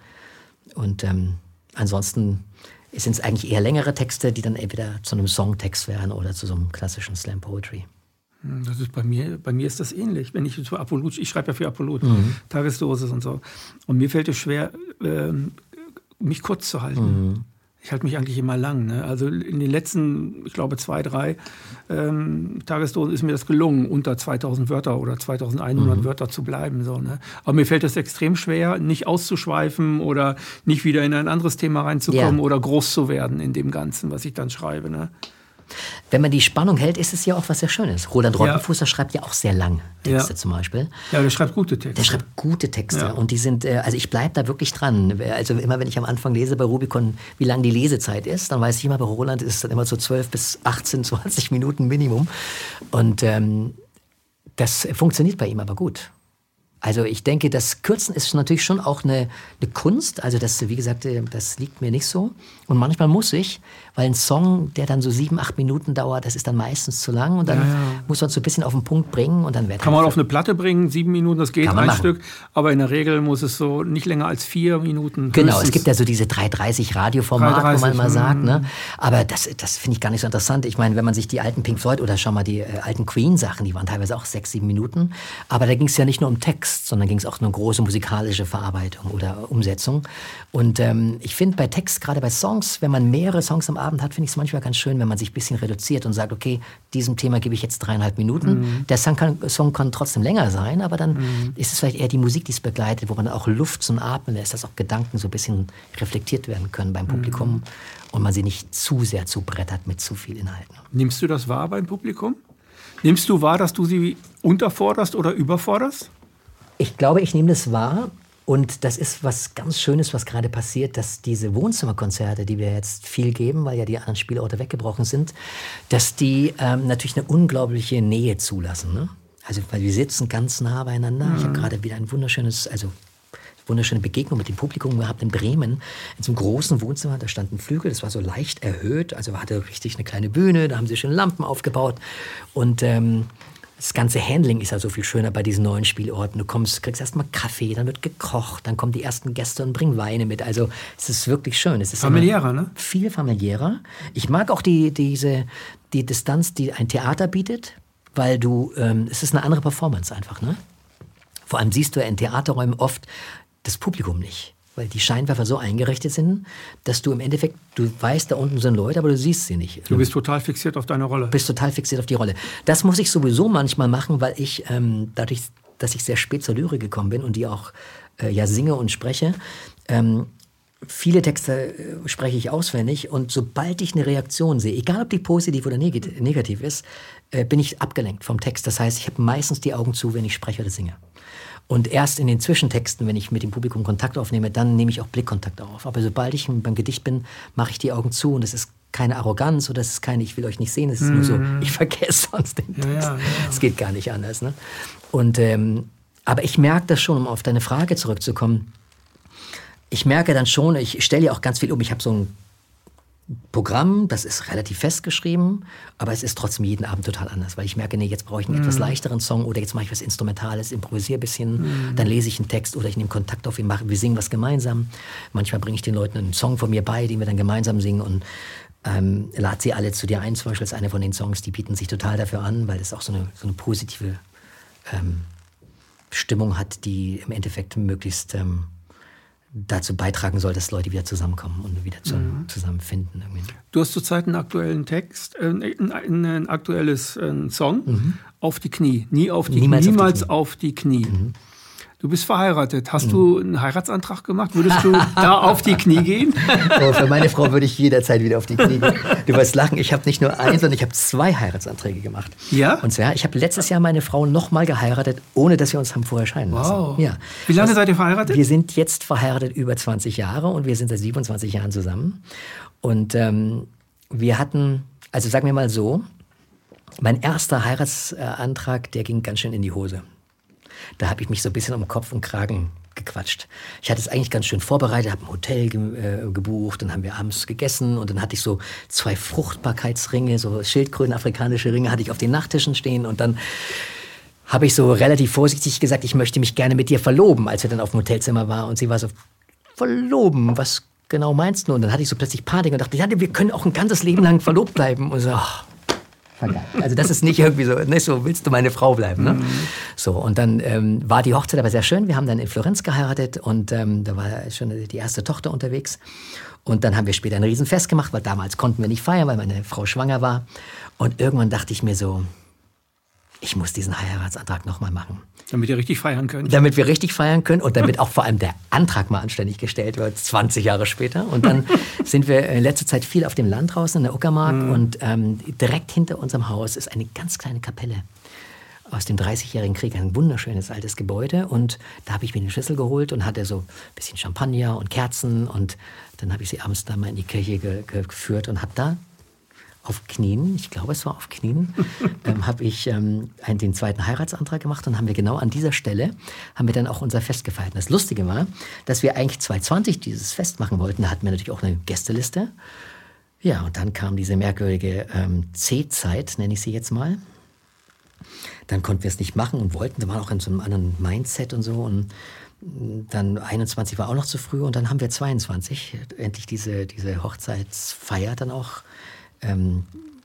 Und ähm, ansonsten sind es eigentlich eher längere Texte, die dann entweder zu einem Songtext werden oder zu so einem klassischen Slam Poetry. Hm, das ist bei mir, bei mir ist das ähnlich. Wenn ich für Apollut, ich schreibe ja für Apollut, mhm. Tagesdosis und so. Und mir fällt es schwer, ähm, mich kurz zu halten. Mhm. Ich halte mich eigentlich immer lang. Ne? Also in den letzten, ich glaube, zwei, drei ähm, Tagesdosen ist mir das gelungen, unter 2000 Wörter oder 2100 mhm. Wörter zu bleiben. So, ne? Aber mir fällt es extrem schwer, nicht auszuschweifen oder nicht wieder in ein anderes Thema reinzukommen ja. oder groß zu werden in dem Ganzen, was ich dann schreibe. Ne? Wenn man die Spannung hält, ist es ja auch was sehr Schönes. Roland Rottenfußer ja. schreibt ja auch sehr lang Texte ja. zum Beispiel. Ja, der schreibt gute Texte. Der schreibt gute Texte ja. und die sind, äh, also ich bleibe da wirklich dran. Also immer wenn ich am Anfang lese bei Rubicon, wie lang die Lesezeit ist, dann weiß ich immer, bei Roland ist es dann immer so 12 bis 18, 20 Minuten Minimum. Und ähm, das funktioniert bei ihm aber gut. Also ich denke, das Kürzen ist natürlich schon auch eine, eine, Kunst. Also das, wie gesagt, äh, das liegt mir nicht so. Und manchmal muss ich, weil ein Song, der dann so sieben, acht Minuten dauert, das ist dann meistens zu lang und dann ja, ja. muss man es so ein bisschen auf den Punkt bringen und dann wird Kann man auf eine Platte bringen, sieben Minuten, das geht ein machen. Stück, aber in der Regel muss es so nicht länger als vier Minuten. Genau, höchstens. es gibt ja so diese 330 Radioformat, 330, wo man mal sagt, ne? Aber das, das finde ich gar nicht so interessant. Ich meine, wenn man sich die alten Pink Floyd oder schon mal die äh, alten Queen-Sachen, die waren teilweise auch sechs, sieben Minuten, aber da ging es ja nicht nur um Text, sondern ging es auch um eine große musikalische Verarbeitung oder Umsetzung. Und ähm, ich finde bei Text, gerade bei Songs, wenn man mehrere Songs am Abend hat, finde ich es manchmal ganz schön, wenn man sich ein bisschen reduziert und sagt, okay, diesem Thema gebe ich jetzt dreieinhalb Minuten. Mhm. Der Song kann, Song kann, trotzdem länger sein, aber dann mhm. ist es vielleicht eher die Musik, die es begleitet, wo man auch Luft zum Atmen lässt, dass auch Gedanken so ein bisschen reflektiert werden können beim Publikum mhm. und man sie nicht zu sehr zubrettert mit zu viel Inhalten. Nimmst du das wahr beim Publikum? Nimmst du wahr, dass du sie unterforderst oder überforderst? Ich glaube, ich nehme das wahr. Und das ist was ganz Schönes, was gerade passiert, dass diese Wohnzimmerkonzerte, die wir jetzt viel geben, weil ja die anderen Spielorte weggebrochen sind, dass die ähm, natürlich eine unglaubliche Nähe zulassen. Ne? Also, weil wir sitzen ganz nah beieinander. Mhm. Ich habe gerade wieder ein wunderschönes, also wunderschöne Begegnung mit dem Publikum gehabt in Bremen, in so einem großen Wohnzimmer. Da stand ein Flügel, das war so leicht erhöht, also hatte richtig eine kleine Bühne, da haben sie schön Lampen aufgebaut. Und ähm, das ganze Handling ist ja so viel schöner bei diesen neuen Spielorten. Du kommst, kriegst erstmal Kaffee, dann wird gekocht, dann kommen die ersten Gäste und bringen Weine mit. Also es ist wirklich schön. Es ist familiärer, ne? Viel familiärer. Ich mag auch die, diese, die Distanz, die ein Theater bietet, weil du, ähm, es ist eine andere Performance einfach, ne? Vor allem siehst du ja in Theaterräumen oft das Publikum nicht weil die Scheinwerfer so eingerichtet sind, dass du im Endeffekt, du weißt, da unten sind Leute, aber du siehst sie nicht. Du bist total fixiert auf deine Rolle. Du bist total fixiert auf die Rolle. Das muss ich sowieso manchmal machen, weil ich ähm, dadurch, dass ich sehr spät zur Lyrik gekommen bin und die auch äh, ja singe und spreche, ähm, viele Texte äh, spreche ich auswendig und sobald ich eine Reaktion sehe, egal ob die positiv oder negativ ist, äh, bin ich abgelenkt vom Text. Das heißt, ich habe meistens die Augen zu, wenn ich spreche oder singe. Und erst in den Zwischentexten, wenn ich mit dem Publikum Kontakt aufnehme, dann nehme ich auch Blickkontakt auf. Aber sobald ich beim Gedicht bin, mache ich die Augen zu und es ist keine Arroganz oder es ist keine, ich will euch nicht sehen, es ist mm. nur so, mhm. ich vergesse sonst den Text. Es ja, ja, ja. geht gar nicht anders. Ne? Und, ähm, aber ich merke das schon, um auf deine Frage zurückzukommen. Ich merke dann schon, ich stelle ja auch ganz viel um. Ich habe so ein Programm, das ist relativ festgeschrieben, aber es ist trotzdem jeden Abend total anders, weil ich merke, nee, jetzt brauche ich einen mm. etwas mhm. leichteren Song oder jetzt mache ich was Instrumentales, improvisiere ein bisschen, mm. dann lese ich einen Text oder ich nehme Kontakt auf ihn, mache, wir singen was gemeinsam. Manchmal bringe ich den Leuten einen Song von mir bei, den wir dann gemeinsam singen und ähm, lade sie alle zu dir ein. Zum Beispiel ist eine von den Songs, die bieten sich total dafür an, weil es auch so eine, so eine positive ähm, Stimmung hat, die im Endeffekt möglichst ähm, dazu beitragen soll, dass Leute wieder zusammenkommen und wieder zu, mhm. zusammenfinden. Irgendwie. Du hast zurzeit einen aktuellen Text, äh, ein, ein, aktuelles äh, Song, mhm. Auf die Knie. Nie auf die, niemals, niemals auf die Knie. Auf die Knie. Mhm. Du bist verheiratet. Hast mhm. du einen Heiratsantrag gemacht? Würdest du da auf die Knie gehen? Oh, für meine Frau würde ich jederzeit wieder auf die Knie gehen. Du wirst lachen, ich habe nicht nur einen, sondern ich habe zwei Heiratsanträge gemacht. Ja? Und zwar, ich habe letztes Jahr meine Frau nochmal geheiratet, ohne dass wir uns haben vorher scheiden lassen. Wow. Ja. Wie lange Was, seid ihr verheiratet? Wir sind jetzt verheiratet über 20 Jahre und wir sind seit 27 Jahren zusammen. Und ähm, wir hatten, also sagen wir mal so, mein erster Heiratsantrag, der ging ganz schön in die Hose. Da habe ich mich so ein bisschen um Kopf und Kragen gequatscht. Ich hatte es eigentlich ganz schön vorbereitet, habe ein Hotel ge äh, gebucht, dann haben wir abends gegessen und dann hatte ich so zwei Fruchtbarkeitsringe, so Schildkröten, afrikanische Ringe hatte ich auf den Nachttischen stehen und dann habe ich so relativ vorsichtig gesagt, ich möchte mich gerne mit dir verloben, als wir dann auf dem Hotelzimmer waren und sie war so, verloben, was genau meinst du? Und dann hatte ich so plötzlich Panik und dachte, ja, wir können auch ein ganzes Leben lang verlobt bleiben. Und so, oh, also das ist nicht irgendwie so, nicht so, willst du meine Frau bleiben. Ne? Mhm. So, und dann ähm, war die Hochzeit aber sehr schön. Wir haben dann in Florenz geheiratet und ähm, da war schon die erste Tochter unterwegs. Und dann haben wir später ein Riesenfest gemacht, weil damals konnten wir nicht feiern, weil meine Frau schwanger war. Und irgendwann dachte ich mir so, ich muss diesen Heiratsantrag nochmal machen. Damit ihr richtig feiern könnt. Damit wir richtig feiern können und damit auch vor allem der Antrag mal anständig gestellt wird, 20 Jahre später. Und dann sind wir in letzter Zeit viel auf dem Land draußen in der Uckermark mhm. und ähm, direkt hinter unserem Haus ist eine ganz kleine Kapelle aus dem 30-jährigen Krieg, ein wunderschönes altes Gebäude. Und da habe ich mir den Schlüssel geholt und hatte so ein bisschen Champagner und Kerzen. Und dann habe ich sie abends da mal in die Kirche ge geführt und habe da auf Knien, ich glaube, es war auf Knien, ähm, habe ich ähm, einen, den zweiten Heiratsantrag gemacht und haben wir genau an dieser Stelle, haben wir dann auch unser Fest gefeiert. Und das Lustige war, dass wir eigentlich 2020 dieses Fest machen wollten. Da hatten wir natürlich auch eine Gästeliste. Ja, und dann kam diese merkwürdige ähm, C-Zeit, nenne ich sie jetzt mal. Dann konnten wir es nicht machen und wollten. Wir waren auch in so einem anderen Mindset und so. Und dann 21 war auch noch zu früh und dann haben wir 22 endlich diese, diese Hochzeitsfeier dann auch ähm,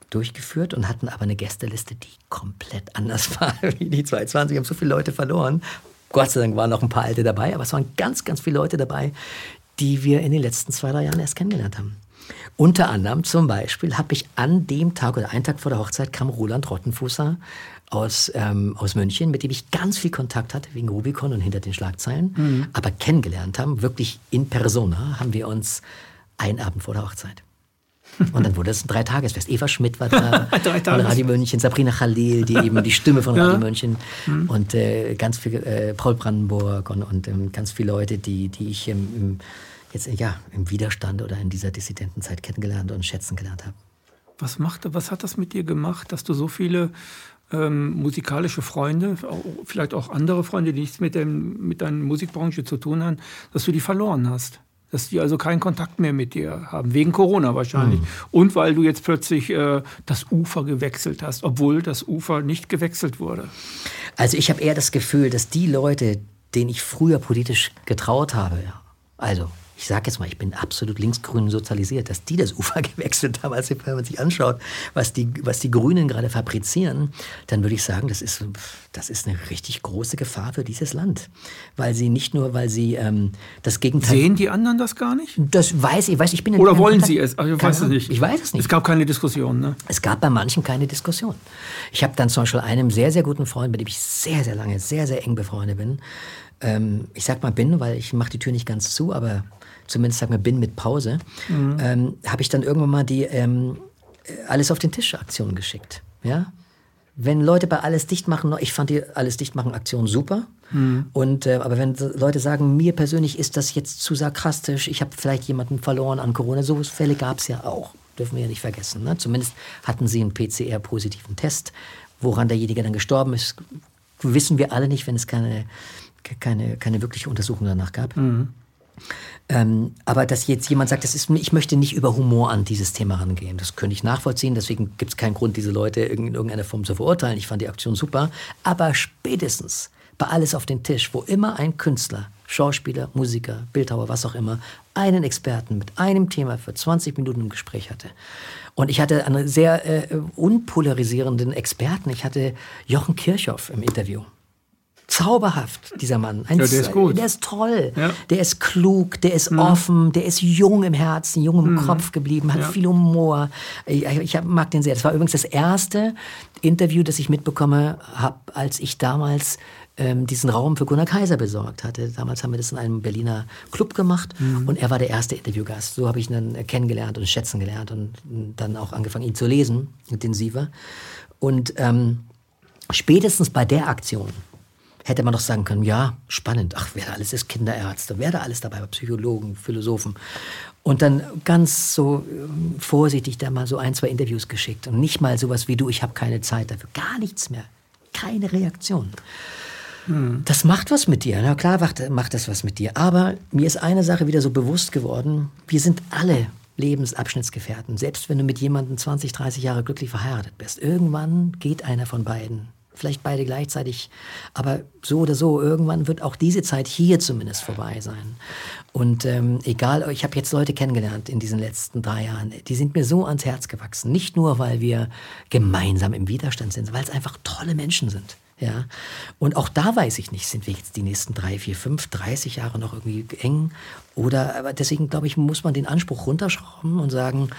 durchgeführt und hatten aber eine Gästeliste, die komplett anders war wie die 22. Wir haben so viele Leute verloren. Gott sei Dank waren noch ein paar alte dabei, aber es waren ganz, ganz viele Leute dabei, die wir in den letzten zwei, drei Jahren erst kennengelernt haben. Unter anderem zum Beispiel habe ich an dem Tag oder einen Tag vor der Hochzeit kam Roland Rottenfußer aus, ähm, aus München, mit dem ich ganz viel Kontakt hatte wegen Rubicon und hinter den Schlagzeilen. Mhm. Aber kennengelernt haben, wirklich in persona, haben wir uns einen Abend vor der Hochzeit. Und dann wurde es ein Dreitagesfest. Eva Schmidt war da von Radio München, Sabrina Khalil, die eben die Stimme von Radio ja. München mhm. und äh, ganz viel äh, Paul Brandenburg und, und ähm, ganz viele Leute, die, die ich im, im, jetzt ja, im Widerstand oder in dieser Dissidentenzeit kennengelernt und schätzen gelernt habe. Was, macht, was hat das mit dir gemacht, dass du so viele ähm, musikalische Freunde, vielleicht auch andere Freunde, die nichts mit, dem, mit deiner Musikbranche zu tun haben, dass du die verloren hast? Dass die also keinen Kontakt mehr mit dir haben, wegen Corona wahrscheinlich. Mhm. Und weil du jetzt plötzlich äh, das Ufer gewechselt hast, obwohl das Ufer nicht gewechselt wurde. Also ich habe eher das Gefühl, dass die Leute, denen ich früher politisch getraut habe, also ich sage jetzt mal, ich bin absolut linksgrün sozialisiert, dass die das Ufer gewechselt haben. Also wenn man sich anschaut, was die, was die Grünen gerade fabrizieren, dann würde ich sagen, das ist, das ist eine richtig große Gefahr für dieses Land. Weil sie nicht nur, weil sie ähm, das Gegenteil... Sehen die anderen das gar nicht? Das weiß ich, weiß ich bin Oder wollen sie es? Also ich weiß es nicht. Ich weiß es nicht. Es gab keine Diskussion, ne? Es gab bei manchen keine Diskussion. Ich habe dann zum Beispiel einem sehr, sehr guten Freund, mit dem ich sehr, sehr lange, sehr, sehr eng befreundet bin, ähm, ich sag mal bin, weil ich mache die Tür nicht ganz zu, aber zumindest sagen wir bin mit Pause, mhm. ähm, habe ich dann irgendwann mal die ähm, Alles auf den Tisch Aktion geschickt. Ja? Wenn Leute bei Alles dicht machen, ich fand die Alles dicht machen Aktion super. Mhm. Und, äh, aber wenn Leute sagen, mir persönlich ist das jetzt zu sarkastisch, ich habe vielleicht jemanden verloren an Corona, so Fälle gab es ja auch. Dürfen wir ja nicht vergessen. Ne? Zumindest hatten sie einen PCR-positiven Test. Woran derjenige dann gestorben ist, wissen wir alle nicht, wenn es keine, keine, keine wirkliche Untersuchung danach gab. Mhm. Ähm, aber dass jetzt jemand sagt, das ist, ich möchte nicht über Humor an dieses Thema rangehen, das könnte ich nachvollziehen. Deswegen gibt es keinen Grund, diese Leute in irgendeiner Form zu verurteilen. Ich fand die Aktion super. Aber spätestens bei Alles auf den Tisch, wo immer ein Künstler, Schauspieler, Musiker, Bildhauer, was auch immer, einen Experten mit einem Thema für 20 Minuten im Gespräch hatte. Und ich hatte einen sehr äh, unpolarisierenden Experten. Ich hatte Jochen Kirchhoff im Interview. Zauberhaft, dieser Mann. Ein, ja, der ist gut. Der ist toll. Ja. Der ist klug, der ist mhm. offen, der ist jung im Herzen, jung im mhm. Kopf geblieben, hat ja. viel Humor. Ich, ich mag den sehr. Das war übrigens das erste Interview, das ich mitbekomme habe, als ich damals ähm, diesen Raum für Gunnar Kaiser besorgt hatte. Damals haben wir das in einem Berliner Club gemacht mhm. und er war der erste Interviewgast. So habe ich ihn dann kennengelernt und schätzen gelernt und dann auch angefangen, ihn zu lesen, intensiver. Und ähm, spätestens bei der Aktion hätte man doch sagen können, ja, spannend, ach, wer da alles ist, Kinderärzte, wer da alles dabei war, Psychologen, Philosophen. Und dann ganz so ähm, vorsichtig da mal so ein, zwei Interviews geschickt und nicht mal sowas wie du, ich habe keine Zeit dafür, gar nichts mehr, keine Reaktion. Hm. Das macht was mit dir. Na klar macht, macht das was mit dir. Aber mir ist eine Sache wieder so bewusst geworden. Wir sind alle Lebensabschnittsgefährten. Selbst wenn du mit jemandem 20, 30 Jahre glücklich verheiratet bist. Irgendwann geht einer von beiden. Vielleicht beide gleichzeitig. Aber so oder so, irgendwann wird auch diese Zeit hier zumindest vorbei sein. Und ähm, egal, ich habe jetzt Leute kennengelernt in diesen letzten drei Jahren, die sind mir so ans Herz gewachsen. Nicht nur, weil wir gemeinsam im Widerstand sind, weil es einfach tolle Menschen sind. Ja. Und auch da weiß ich nicht, sind wir jetzt die nächsten drei, vier, fünf, 30 Jahre noch irgendwie eng? Oder, aber deswegen glaube ich, muss man den Anspruch runterschrauben und sagen,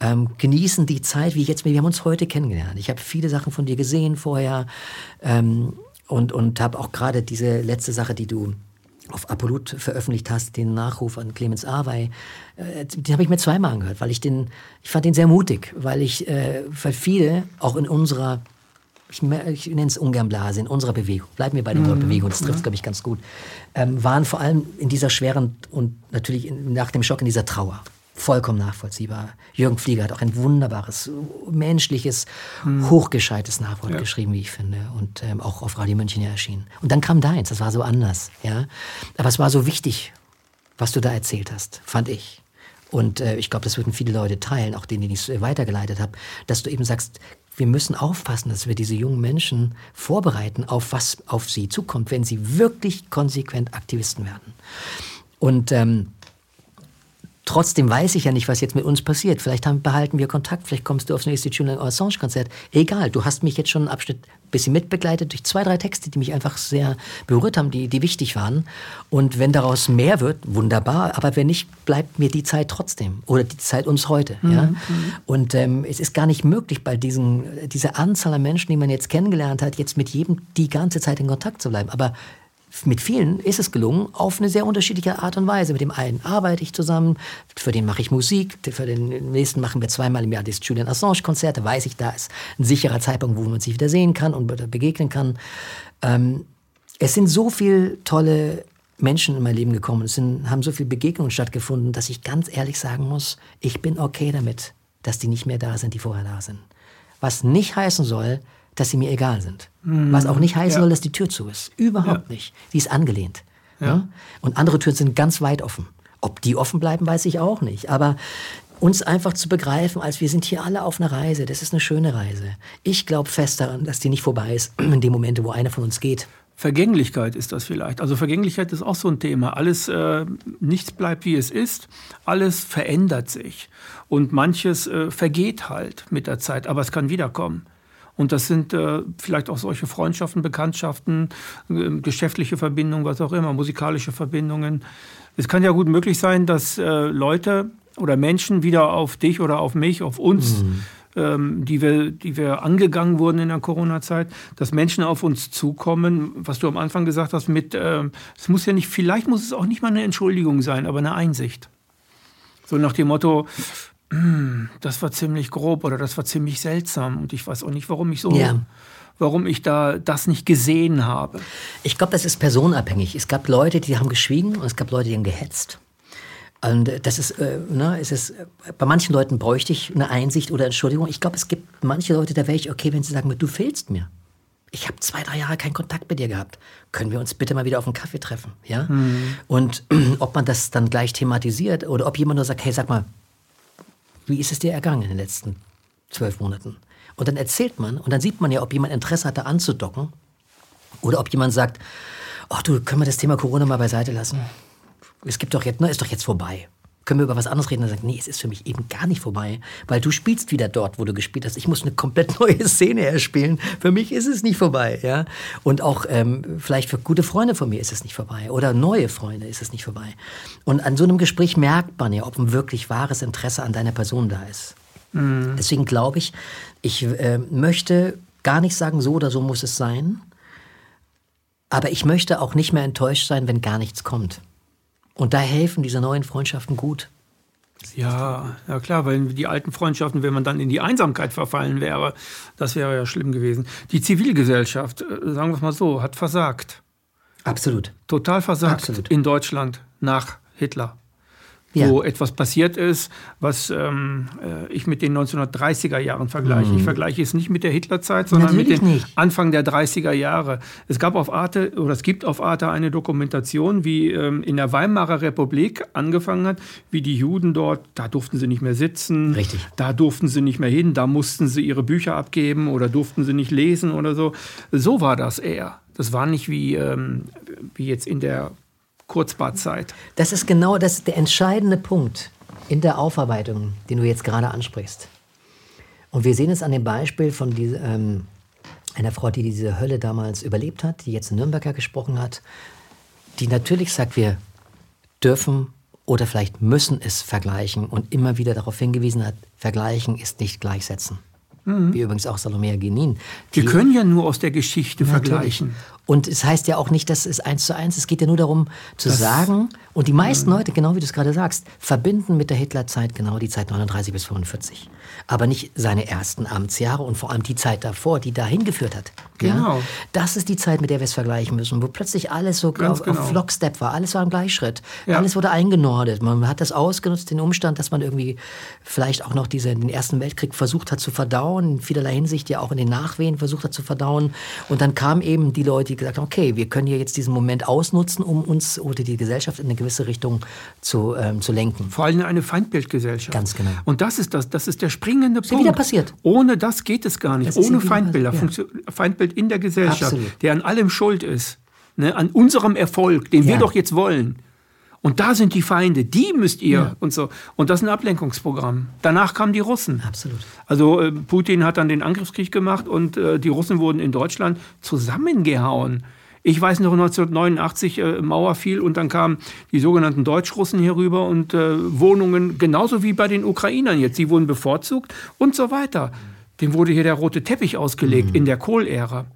ähm, genießen die Zeit, wie jetzt, wir haben uns heute kennengelernt. Ich habe viele Sachen von dir gesehen vorher ähm, und, und habe auch gerade diese letzte Sache, die du auf Apollut veröffentlicht hast, den Nachruf an Clemens Awey, äh, den habe ich mir zweimal angehört, weil ich den, ich fand den sehr mutig, weil ich, äh, weil viele auch in unserer ich, ich nenne es ungern Blase, in unserer Bewegung, bleiben wir bei der mhm. Bewegung, das trifft, glaube ich, ganz gut, ähm, waren vor allem in dieser schweren und natürlich in, nach dem Schock in dieser Trauer. Vollkommen nachvollziehbar. Jürgen Flieger hat auch ein wunderbares, menschliches, mhm. hochgescheites Nachwort ja. geschrieben, wie ich finde. Und ähm, auch auf Radio München ja erschienen. Und dann kam deins, das war so anders. Ja? Aber es war so wichtig, was du da erzählt hast, fand ich. Und äh, ich glaube, das würden viele Leute teilen, auch denen, die ich es weitergeleitet habe, dass du eben sagst, wir müssen aufpassen, dass wir diese jungen Menschen vorbereiten auf was auf sie zukommt, wenn sie wirklich konsequent Aktivisten werden. Und ähm, Trotzdem weiß ich ja nicht, was jetzt mit uns passiert. Vielleicht haben, behalten wir Kontakt, vielleicht kommst du aufs nächste Julian Assange-Konzert. Egal, du hast mich jetzt schon einen Abschnitt ein bisschen mitbegleitet durch zwei, drei Texte, die mich einfach sehr berührt haben, die, die wichtig waren. Und wenn daraus mehr wird, wunderbar. Aber wenn nicht, bleibt mir die Zeit trotzdem. Oder die Zeit uns heute. Mhm. Ja? Und ähm, es ist gar nicht möglich, bei diesen, dieser Anzahl an Menschen, die man jetzt kennengelernt hat, jetzt mit jedem die ganze Zeit in Kontakt zu bleiben. Aber mit vielen ist es gelungen, auf eine sehr unterschiedliche Art und Weise. Mit dem einen arbeite ich zusammen, für den mache ich Musik, für den nächsten machen wir zweimal im Jahr das Julian Assange-Konzert. Da weiß ich, da ist ein sicherer Zeitpunkt, wo man sich wieder sehen kann und begegnen kann. Ähm, es sind so viele tolle Menschen in mein Leben gekommen, es sind, haben so viele Begegnungen stattgefunden, dass ich ganz ehrlich sagen muss, ich bin okay damit, dass die nicht mehr da sind, die vorher da sind. Was nicht heißen soll, dass sie mir egal sind. Mhm. Was auch nicht heißen ja. soll, dass die Tür zu ist. Überhaupt ja. nicht. Die ist angelehnt. Ja. Und andere Türen sind ganz weit offen. Ob die offen bleiben, weiß ich auch nicht. Aber uns einfach zu begreifen, als wir sind hier alle auf einer Reise. Das ist eine schöne Reise. Ich glaube fest daran, dass die nicht vorbei ist in dem Moment, wo einer von uns geht. Vergänglichkeit ist das vielleicht. Also Vergänglichkeit ist auch so ein Thema. Alles, äh, nichts bleibt wie es ist. Alles verändert sich. Und manches äh, vergeht halt mit der Zeit, aber es kann wiederkommen. Und das sind äh, vielleicht auch solche Freundschaften, Bekanntschaften, äh, geschäftliche Verbindungen, was auch immer, musikalische Verbindungen. Es kann ja gut möglich sein, dass äh, Leute oder Menschen wieder auf dich oder auf mich, auf uns, mhm. ähm, die, wir, die wir angegangen wurden in der Corona-Zeit, dass Menschen auf uns zukommen, was du am Anfang gesagt hast, mit, äh, es muss ja nicht, vielleicht muss es auch nicht mal eine Entschuldigung sein, aber eine Einsicht. So nach dem Motto, das war ziemlich grob oder das war ziemlich seltsam und ich weiß auch nicht, warum ich so, ja. warum ich da das nicht gesehen habe. Ich glaube, das ist personenabhängig. Es gab Leute, die haben geschwiegen und es gab Leute, die haben gehetzt. Und das ist, äh, ne, es ist, bei manchen Leuten bräuchte ich eine Einsicht oder Entschuldigung. Ich glaube, es gibt manche Leute, da wäre ich okay, wenn sie sagen, du fehlst mir. Ich habe zwei, drei Jahre keinen Kontakt mit dir gehabt. Können wir uns bitte mal wieder auf einen Kaffee treffen? Ja? Mhm. Und ob man das dann gleich thematisiert oder ob jemand nur sagt, hey, sag mal, wie ist es dir ergangen in den letzten zwölf Monaten? Und dann erzählt man und dann sieht man ja, ob jemand Interesse hat, da anzudocken oder ob jemand sagt, ach du, können wir das Thema Corona mal beiseite lassen? Es gibt doch jetzt, ne, ist doch jetzt vorbei. Können wir über was anderes reden? Und dann sagt, nee, es ist für mich eben gar nicht vorbei, weil du spielst wieder dort, wo du gespielt hast. Ich muss eine komplett neue Szene erspielen. Für mich ist es nicht vorbei, ja. Und auch ähm, vielleicht für gute Freunde von mir ist es nicht vorbei oder neue Freunde ist es nicht vorbei. Und an so einem Gespräch merkt man ja, ob ein wirklich wahres Interesse an deiner Person da ist. Mhm. Deswegen glaube ich, ich äh, möchte gar nicht sagen, so oder so muss es sein. Aber ich möchte auch nicht mehr enttäuscht sein, wenn gar nichts kommt. Und da helfen diese neuen Freundschaften gut. Ja, ja klar, weil die alten Freundschaften, wenn man dann in die Einsamkeit verfallen wäre, das wäre ja schlimm gewesen. Die Zivilgesellschaft, äh, sagen wir es mal so, hat versagt. Absolut. Total versagt Absolut. in Deutschland nach Hitler ja. wo etwas passiert ist, was ähm, äh, ich mit den 1930er Jahren vergleiche. Mhm. Ich vergleiche es nicht mit der Hitlerzeit, sondern Natürlich mit dem nicht. Anfang der 30er Jahre. Es gab auf Arte oder es gibt auf Arte eine Dokumentation, wie ähm, in der Weimarer Republik angefangen hat, wie die Juden dort, da durften sie nicht mehr sitzen, Richtig. da durften sie nicht mehr hin, da mussten sie ihre Bücher abgeben oder durften sie nicht lesen oder so. So war das eher. Das war nicht wie, ähm, wie jetzt in der Kurzbadzeit. Das ist genau das, der entscheidende Punkt in der Aufarbeitung, den du jetzt gerade ansprichst. Und wir sehen es an dem Beispiel von diese, ähm, einer Frau, die diese Hölle damals überlebt hat, die jetzt in Nürnberger gesprochen hat, die natürlich sagt, wir dürfen oder vielleicht müssen es vergleichen und immer wieder darauf hingewiesen hat, vergleichen ist nicht gleichsetzen. Mhm. Wie übrigens auch Salomea Genin. Wir können ja nur aus der Geschichte Natürlich. vergleichen. Und es heißt ja auch nicht, dass es eins zu eins, es geht ja nur darum zu das, sagen, und die meisten Leute, genau wie du es gerade sagst, verbinden mit der Hitlerzeit genau die Zeit 39 bis 45. Aber nicht seine ersten Amtsjahre und vor allem die Zeit davor, die dahin geführt hat. Genau. Ja? Das ist die Zeit, mit der wir es vergleichen müssen, wo plötzlich alles so auf, genau. auf Lockstep war, alles war im Gleichschritt, ja. alles wurde eingenordet. Man hat das ausgenutzt, den Umstand, dass man irgendwie vielleicht auch noch diese, den Ersten Weltkrieg versucht hat zu verdauen, in vielerlei Hinsicht ja auch in den Nachwehen versucht hat zu verdauen. Und dann kamen eben die Leute, gesagt haben, okay, wir können hier jetzt diesen Moment ausnutzen, um uns oder die Gesellschaft in eine gewisse Richtung zu, ähm, zu lenken. Vor allem eine Feindbildgesellschaft. Ganz genau. Und das ist das, das ist der springende ist Punkt. wieder passiert. Ohne das geht es gar nicht. Ohne Feindbilder. Ja. Feindbild in der Gesellschaft, Absolut. der an allem schuld ist. Ne? An unserem Erfolg, den ja. wir doch jetzt wollen. Und da sind die Feinde, die müsst ihr ja. und so. Und das ist ein Ablenkungsprogramm. Danach kamen die Russen. Absolut. Also äh, Putin hat dann den Angriffskrieg gemacht und äh, die Russen wurden in Deutschland zusammengehauen. Ich weiß noch, 1989 äh, Mauer fiel und dann kamen die sogenannten Deutschrussen hier rüber und äh, Wohnungen, genauso wie bei den Ukrainern jetzt, die wurden bevorzugt und so weiter. Dem wurde hier der rote Teppich ausgelegt mhm. in der Kohlära.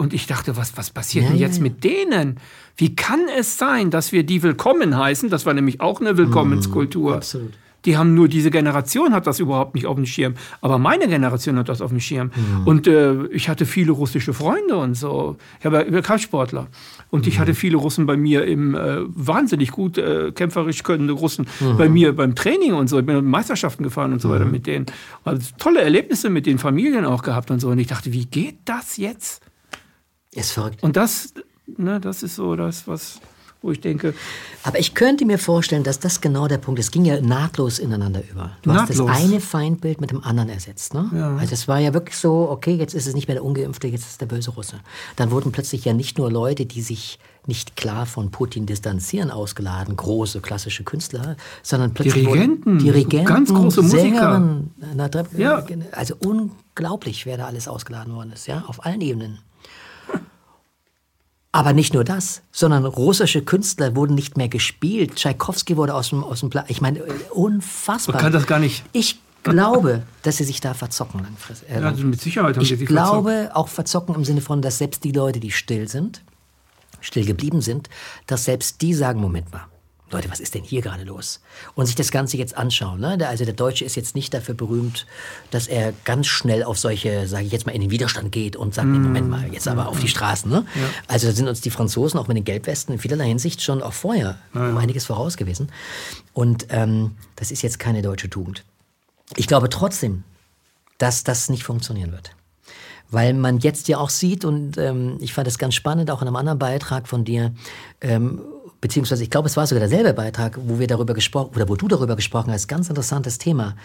Und ich dachte, was, was passiert ja, denn jetzt ja, mit denen? Wie kann es sein, dass wir die willkommen heißen? Das war nämlich auch eine Willkommenskultur. Mm, absolut. Die haben nur diese Generation hat das überhaupt nicht auf dem Schirm. Aber meine Generation hat das auf dem Schirm. Mhm. Und äh, ich hatte viele russische Freunde und so. Ich war ja Kampfsportler. Und mhm. ich hatte viele Russen bei mir im äh, wahnsinnig gut äh, kämpferisch könnende Russen mhm. bei mir beim Training und so. Ich bin Meisterschaften gefahren und so weiter mhm. mit denen. Also tolle Erlebnisse mit den Familien auch gehabt und so. Und ich dachte, wie geht das jetzt? Ist verrückt. Und das, ne, das ist so das, was wo ich denke. Aber ich könnte mir vorstellen, dass das genau der Punkt ist. Es ging ja nahtlos ineinander über. Du nahtlos. hast das eine Feindbild mit dem anderen ersetzt. Ne? Ja. Also es war ja wirklich so, okay, jetzt ist es nicht mehr der Ungeimpfte, jetzt ist es der böse Russe. Dann wurden plötzlich ja nicht nur Leute, die sich nicht klar von Putin distanzieren, ausgeladen, große klassische Künstler, sondern plötzlich Dirigenten, Dirigenten ganz große Musiker. ja. Also unglaublich, wer da alles ausgeladen worden ist, ja, auf allen Ebenen. Aber nicht nur das, sondern russische Künstler wurden nicht mehr gespielt. Tschaikowski wurde aus dem, aus dem Plan. Ich meine, unfassbar. Man kann das gar nicht. Ich glaube, dass sie sich da verzocken langfristig. Äh, ja, also mit Sicherheit haben ich sie sich glaube, verzockt. auch verzocken im Sinne von, dass selbst die Leute, die still sind, still geblieben sind, dass selbst die sagen, Moment mal, Leute, was ist denn hier gerade los? Und sich das Ganze jetzt anschauen. Ne? Also der Deutsche ist jetzt nicht dafür berühmt, dass er ganz schnell auf solche, sage ich jetzt mal, in den Widerstand geht und sagt, mm. nee, Moment mal, jetzt aber auf die Straßen. Ne? Ja. Also sind uns die Franzosen auch mit den Gelbwesten in vielerlei Hinsicht schon auch vorher ja, um einiges voraus gewesen. Und ähm, das ist jetzt keine deutsche Tugend. Ich glaube trotzdem, dass das nicht funktionieren wird. Weil man jetzt ja auch sieht, und ähm, ich fand es ganz spannend, auch in einem anderen Beitrag von dir, ähm, beziehungsweise ich glaube, es war sogar derselbe Beitrag, wo wir darüber gesprochen, oder wo du darüber gesprochen hast, ganz interessantes Thema,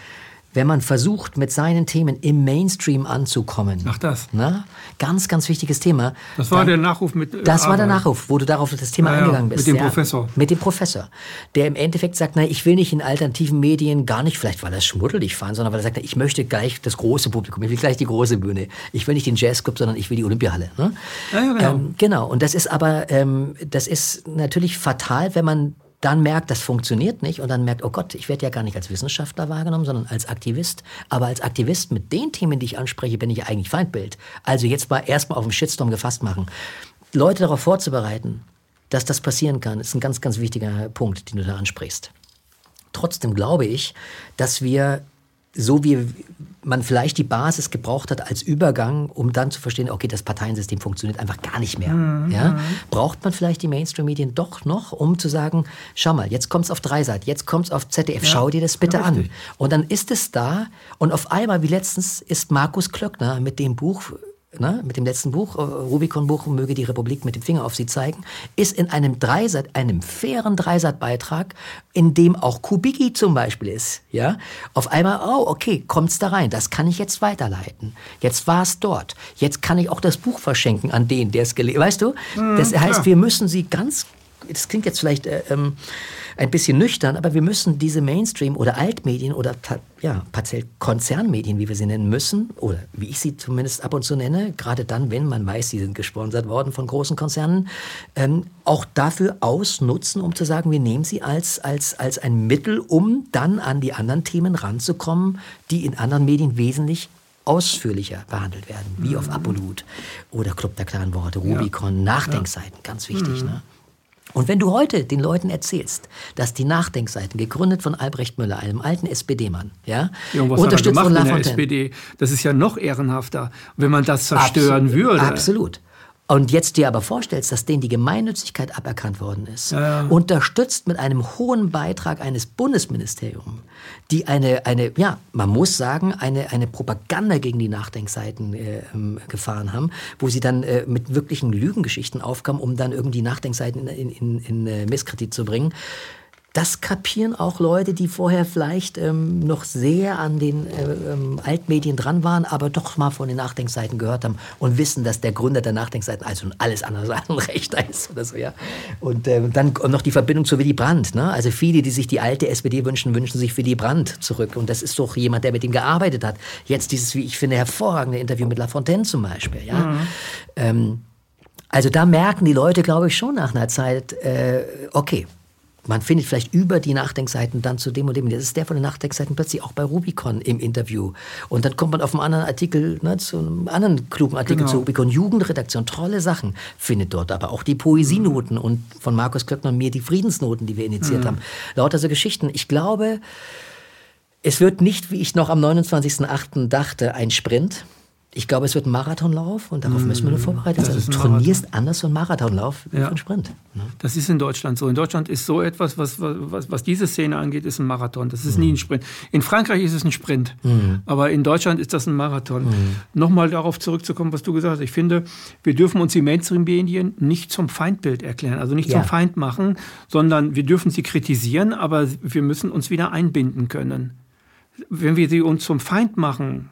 wenn man versucht, mit seinen Themen im Mainstream anzukommen. Ach das. Na, ganz, ganz wichtiges Thema. Das war dann, der Nachruf mit. Äh, das war der Nachruf, wo du darauf das Thema naja, eingegangen bist. Mit dem ja, Professor. Mit dem Professor. Der im Endeffekt sagt, na, ich will nicht in alternativen Medien, gar nicht vielleicht, weil er schmuddelig fand, sondern weil er sagt, ich möchte gleich das große Publikum, ich will gleich die große Bühne. Ich will nicht den Jazzclub, sondern ich will die Olympiahalle. Ne? Ja, ja, genau. Ähm, genau. Und das ist aber, ähm, das ist natürlich fatal, wenn man dann merkt, das funktioniert nicht und dann merkt, oh Gott, ich werde ja gar nicht als Wissenschaftler wahrgenommen, sondern als Aktivist. Aber als Aktivist mit den Themen, die ich anspreche, bin ich eigentlich Feindbild. Also jetzt mal erstmal auf den Shitstorm gefasst machen. Leute darauf vorzubereiten, dass das passieren kann, ist ein ganz, ganz wichtiger Punkt, den du da ansprichst. Trotzdem glaube ich, dass wir so wie man vielleicht die Basis gebraucht hat als Übergang, um dann zu verstehen, okay, das Parteiensystem funktioniert einfach gar nicht mehr. Mhm. Ja? Braucht man vielleicht die Mainstream-Medien doch noch, um zu sagen, schau mal, jetzt kommt es auf Dreisat, jetzt kommt es auf ZDF, ja. schau dir das bitte ja, an. Und dann ist es da und auf einmal, wie letztens, ist Markus Klöckner mit dem Buch ne, mit dem letzten Buch, äh, Rubicon-Buch, möge die Republik mit dem Finger auf sie zeigen, ist in einem Dreisat, einem fairen Dreisat-Beitrag, in dem auch Kubicki zum Beispiel ist, ja, auf einmal, oh, okay, kommt's da rein, das kann ich jetzt weiterleiten. Jetzt war es dort. Jetzt kann ich auch das Buch verschenken an den, der es gelesen Weißt du? Mhm, das heißt, klar. wir müssen sie ganz, das klingt jetzt vielleicht äh, ähm, ein bisschen nüchtern, aber wir müssen diese Mainstream- oder Altmedien oder ja, partiell Konzernmedien, wie wir sie nennen müssen, oder wie ich sie zumindest ab und zu nenne, gerade dann, wenn man weiß, sie sind gesponsert worden von großen Konzernen, ähm, auch dafür ausnutzen, um zu sagen, wir nehmen sie als, als, als ein Mittel, um dann an die anderen Themen ranzukommen, die in anderen Medien wesentlich ausführlicher behandelt werden, wie mhm. auf Apolut oder Club der klaren Worte, Rubicon, ja. Nachdenkseiten, ganz wichtig. Mhm. Ne? Und wenn du heute den Leuten erzählst, dass die Nachdenkseiten, gegründet von Albrecht Müller, einem alten SPD-Mann, ja, ja und was unterstützt hat er gemacht von in der SPD, das ist ja noch ehrenhafter, wenn man das zerstören Absolut. würde. Absolut. Und jetzt dir aber vorstellst, dass denen die Gemeinnützigkeit aberkannt worden ist, ja, unterstützt mit einem hohen Beitrag eines Bundesministeriums, die eine, eine, ja, man muss sagen, eine, eine Propaganda gegen die Nachdenkseiten äh, ähm, gefahren haben, wo sie dann äh, mit wirklichen Lügengeschichten aufkamen, um dann irgendwie Nachdenkseiten in, in, in, in äh, Misskredit zu bringen das kapieren auch Leute, die vorher vielleicht ähm, noch sehr an den äh, ähm, Altmedien dran waren, aber doch mal von den Nachdenkseiten gehört haben und wissen, dass der Gründer der Nachdenkseiten also alles andere als ein Rechter ist oder so, ja. Und äh, dann noch die Verbindung zu Willy Brandt. Ne? Also viele, die sich die alte SPD wünschen, wünschen sich Willy Brandt zurück. Und das ist doch jemand, der mit ihm gearbeitet hat. Jetzt dieses, wie ich finde, hervorragende Interview mit Lafontaine zum Beispiel, ja. Mhm. Ähm, also da merken die Leute, glaube ich, schon nach einer Zeit, äh, okay, man findet vielleicht über die Nachdenkseiten dann zu dem und dem. Das ist der von den Nachdenkseiten plötzlich auch bei Rubicon im Interview. Und dann kommt man auf einen anderen Artikel, ne, zu einem anderen klugen Artikel genau. zu Rubicon. Jugendredaktion, tolle Sachen findet dort. Aber auch die Poesienoten mhm. und von Markus Klöckner und mir die Friedensnoten, die wir initiiert mhm. haben. Lauter so Geschichten. Ich glaube, es wird nicht, wie ich noch am 29.08. dachte, ein Sprint ich glaube, es wird ein Marathonlauf und darauf müssen wir nur mm, vorbereitet sein. Du trainierst Marathon. anders für einen Marathonlauf wie ja. einen Sprint. Ne? Das ist in Deutschland so. In Deutschland ist so etwas, was, was, was diese Szene angeht, ist ein Marathon. Das ist mhm. nie ein Sprint. In Frankreich ist es ein Sprint, mhm. aber in Deutschland ist das ein Marathon. Mhm. Nochmal darauf zurückzukommen, was du gesagt hast. Ich finde, wir dürfen uns die Mainstream-Medien nicht zum Feindbild erklären, also nicht ja. zum Feind machen, sondern wir dürfen sie kritisieren, aber wir müssen uns wieder einbinden können. Wenn wir sie uns zum Feind machen,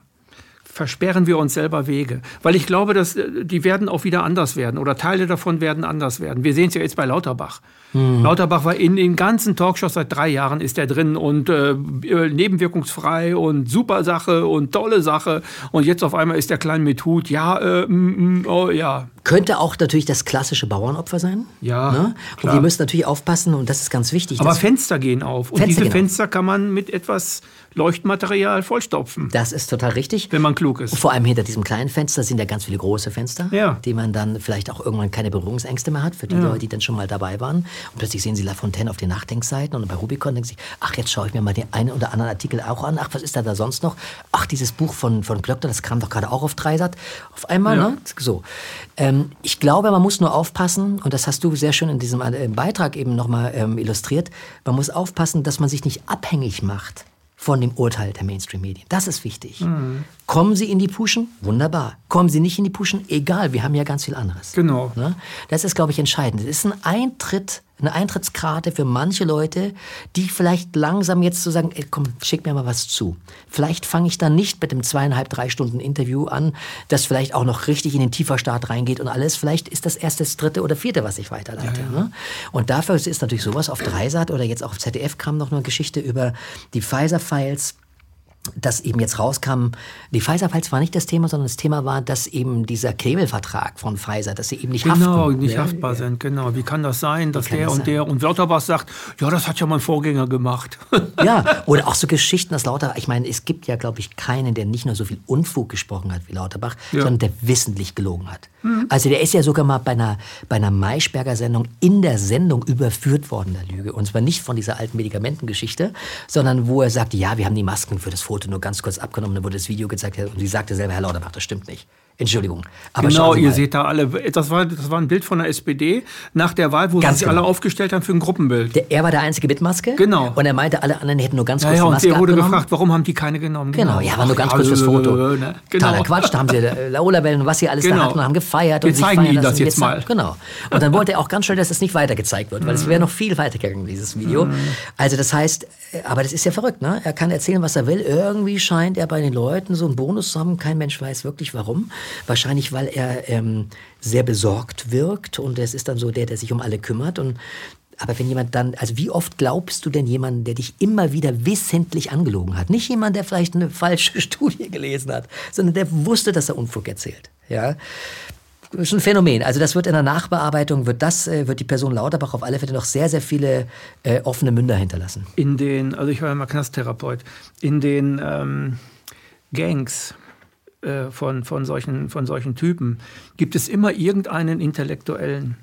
versperren wir uns selber Wege. Weil ich glaube, dass äh, die werden auch wieder anders werden oder Teile davon werden anders werden. Wir sehen es ja jetzt bei Lauterbach. Mhm. Lauterbach war in den ganzen Talkshows seit drei Jahren ist er drin und äh, äh, nebenwirkungsfrei und super Sache und tolle Sache. Und jetzt auf einmal ist der kleine mit Hut, ja, äh, mm, mm, oh ja. Könnte auch natürlich das klassische Bauernopfer sein. Ja. Ne? Und wir müssen natürlich aufpassen und das ist ganz wichtig. Aber Fenster gehen auf. Und Fenster diese Fenster auf. kann man mit etwas Leuchtmaterial vollstopfen. Das ist total richtig. Wenn man klug ist. Vor allem hinter diesem kleinen Fenster sind ja ganz viele große Fenster, ja. die man dann vielleicht auch irgendwann keine Berührungsängste mehr hat, für die ja. Leute, die dann schon mal dabei waren. Und plötzlich sehen sie La Fontaine auf den Nachdenkseiten und bei Rubicon denken sie, ach, jetzt schaue ich mir mal den einen oder anderen Artikel auch an. Ach, was ist da, da sonst noch? Ach, dieses Buch von, von Glöckner, das kam doch gerade auch auf Dreisat. Auf einmal, ja. ne? So. Ähm, ich glaube, man muss nur aufpassen, und das hast du sehr schön in diesem äh, Beitrag eben nochmal ähm, illustriert, man muss aufpassen, dass man sich nicht abhängig macht von dem Urteil der Mainstream-Medien. Das ist wichtig. Mhm. Kommen Sie in die Puschen? Wunderbar. Kommen Sie nicht in die Puschen? Egal, wir haben ja ganz viel anderes. Genau. Ne? Das ist, glaube ich, entscheidend. Es ist ein Eintritt eine Eintrittskarte für manche Leute, die vielleicht langsam jetzt so sagen, ey, komm, schick mir mal was zu. Vielleicht fange ich dann nicht mit dem zweieinhalb, drei Stunden Interview an, das vielleicht auch noch richtig in den Tieferstart reingeht und alles. Vielleicht ist das erst das dritte oder vierte, was ich weiterleite. Ja, ja. Ne? Und dafür ist natürlich sowas auf Dreisat oder jetzt auch auf ZDF kam noch eine Geschichte über die Pfizer-Files dass eben jetzt rauskam, die Pfizer-Files war nicht das Thema, sondern das Thema war, dass eben dieser Knebelvertrag von Pfizer, dass sie eben nicht genau, haften. nicht haftbar sind, genau. Wie kann das sein, dass der das und sein? der und Lauterbach sagt, ja, das hat ja mein Vorgänger gemacht. ja, oder auch so Geschichten, dass Lauterbach, ich meine, es gibt ja, glaube ich, keinen, der nicht nur so viel Unfug gesprochen hat wie Lauterbach, ja. sondern der wissentlich gelogen hat. Mhm. Also der ist ja sogar mal bei einer, bei einer Maischberger-Sendung in der Sendung überführt worden, der Lüge. Und zwar nicht von dieser alten Medikamentengeschichte, sondern wo er sagte, ja, wir haben die Masken für das Foto Foto nur ganz kurz abgenommen, dann wurde das Video gezeigt und sie sagte selber, Herr Lauterbach, das stimmt nicht. Entschuldigung. Aber genau, ihr seht da alle, das war, das war ein Bild von der SPD nach der Wahl, wo ganz sie sich genau. alle aufgestellt haben für ein Gruppenbild. Der, er war der Einzige mit Maske. Genau. Und er meinte, alle anderen hätten nur ganz kurz ja, ja, und Maske Und er wurde abgenommen. gefragt, warum haben die keine genommen? Genau, genau. ja, war nur ganz Ach, kurz das Foto. Ne? Genau. Totaler Quatsch, da haben sie äh, Laola-Wellen und was sie alles genau. da hatten und haben gefeiert. Wir und zeigen Ihnen das jetzt mal. Genau. Und dann wollte er auch ganz schnell, dass es nicht weiter gezeigt wird, weil es wäre noch viel weiter gegangen, dieses Video. Mhm. Also das heißt, äh, aber das ist ja verrückt, ne? Er kann erzählen, was er will. Irgendwie scheint er bei den Leuten so einen Bonus zu haben. Kein Mensch weiß wirklich warum. Wahrscheinlich, weil er ähm, sehr besorgt wirkt und es ist dann so der, der sich um alle kümmert und aber wenn jemand dann, also wie oft glaubst du denn jemanden, der dich immer wieder wissentlich angelogen hat? Nicht jemand, der vielleicht eine falsche Studie gelesen hat, sondern der wusste, dass er Unfug erzählt. Ja, ist ein Phänomen. Also das wird in der Nachbearbeitung, wird das, äh, wird die Person Lauterbach auf alle Fälle noch sehr, sehr viele äh, offene Münder hinterlassen. In den, also ich war ja mal Knasttherapeut, in den ähm, Gangs, äh, von, von, solchen, von solchen Typen, gibt es immer irgendeinen Intellektuellen,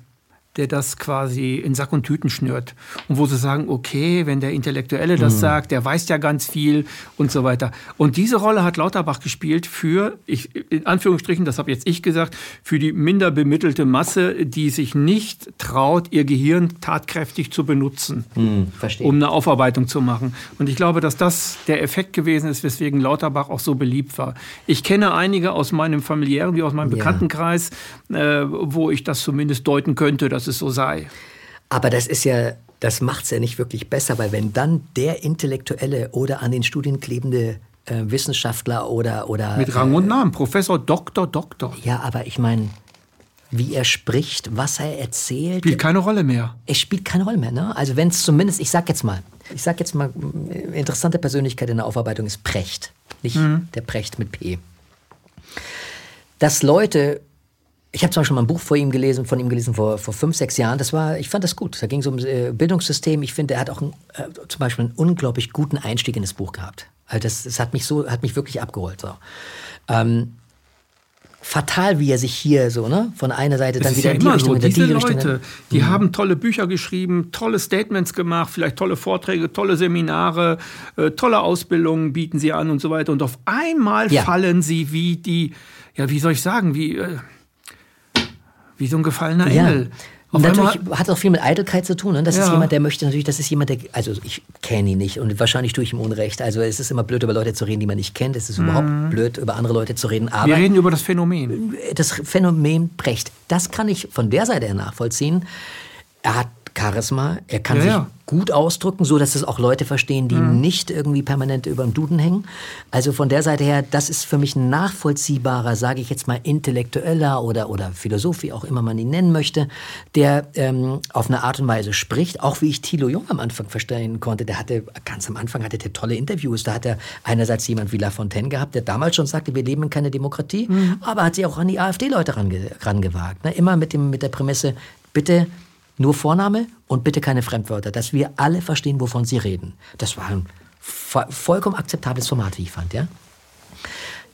der das quasi in Sack und Tüten schnürt. Und wo sie sagen, okay, wenn der Intellektuelle das mhm. sagt, der weiß ja ganz viel und so weiter. Und diese Rolle hat Lauterbach gespielt für, ich, in Anführungsstrichen, das habe jetzt ich gesagt, für die minder bemittelte Masse, die sich nicht traut, ihr Gehirn tatkräftig zu benutzen, mhm, um eine Aufarbeitung zu machen. Und ich glaube, dass das der Effekt gewesen ist, weswegen Lauterbach auch so beliebt war. Ich kenne einige aus meinem familiären wie aus meinem Bekanntenkreis, ja. äh, wo ich das zumindest deuten könnte, dass dass es so sei. Aber das ist ja, das macht es ja nicht wirklich besser, weil wenn dann der intellektuelle oder an den Studien klebende äh, Wissenschaftler oder, oder. Mit Rang und Namen, Professor, Doktor, Doktor. Ja, aber ich meine, wie er spricht, was er erzählt. Spielt keine Rolle mehr. Es spielt keine Rolle mehr, ne? Also wenn es zumindest, ich sag jetzt mal, ich sag jetzt mal, interessante Persönlichkeit in der Aufarbeitung ist Precht. Nicht mhm. der Precht mit P. Dass Leute ich habe zum Beispiel mal ein Buch vor ihm gelesen, von ihm gelesen vor, vor fünf, sechs Jahren. Das war, ich fand das gut. Da ging es um äh, Bildungssystem. Ich finde, er hat auch ein, äh, zum Beispiel einen unglaublich guten Einstieg in das Buch gehabt. Also das, das hat mich so, hat mich wirklich abgeholt. So. Ähm, fatal, wie er sich hier so, ne, von einer Seite dann wieder ja in die Richtung, so. Diese die Leute, Richtung. die mhm. haben tolle Bücher geschrieben, tolle Statements gemacht, vielleicht tolle Vorträge, tolle Seminare, äh, tolle Ausbildungen bieten sie an und so weiter. Und auf einmal ja. fallen sie wie die, ja, wie soll ich sagen, wie äh, wie so ein gefallener ja. Engel. Auf natürlich hat es auch viel mit Eitelkeit zu tun. Ne? Das ja. ist jemand, der möchte natürlich, das ist jemand, der, also ich kenne ihn nicht und wahrscheinlich tue ich ihm Unrecht. Also es ist immer blöd, über Leute zu reden, die man nicht kennt. Es ist mhm. überhaupt blöd, über andere Leute zu reden. Aber Wir reden über das Phänomen. Das Phänomen Brecht. Das kann ich von der Seite her nachvollziehen. Er hat Charisma, er kann ja, sich ja. gut ausdrücken, so dass es auch Leute verstehen, die mhm. nicht irgendwie permanent über dem Duden hängen. Also von der Seite her, das ist für mich ein nachvollziehbarer, sage ich jetzt mal, intellektueller oder, oder Philosoph, wie auch immer man ihn nennen möchte, der ähm, auf eine Art und Weise spricht, auch wie ich Thilo Jung am Anfang verstehen konnte. Der hatte, ganz am Anfang hatte der tolle Interviews. Da hat er einerseits jemand wie Lafontaine gehabt, der damals schon sagte, wir leben in keiner Demokratie, mhm. aber hat sich auch an die AfD-Leute range, rangewagt. Ne? Immer mit, dem, mit der Prämisse, bitte nur Vorname und bitte keine Fremdwörter, dass wir alle verstehen, wovon sie reden. Das war ein vollkommen akzeptables Format, wie ich fand, ja.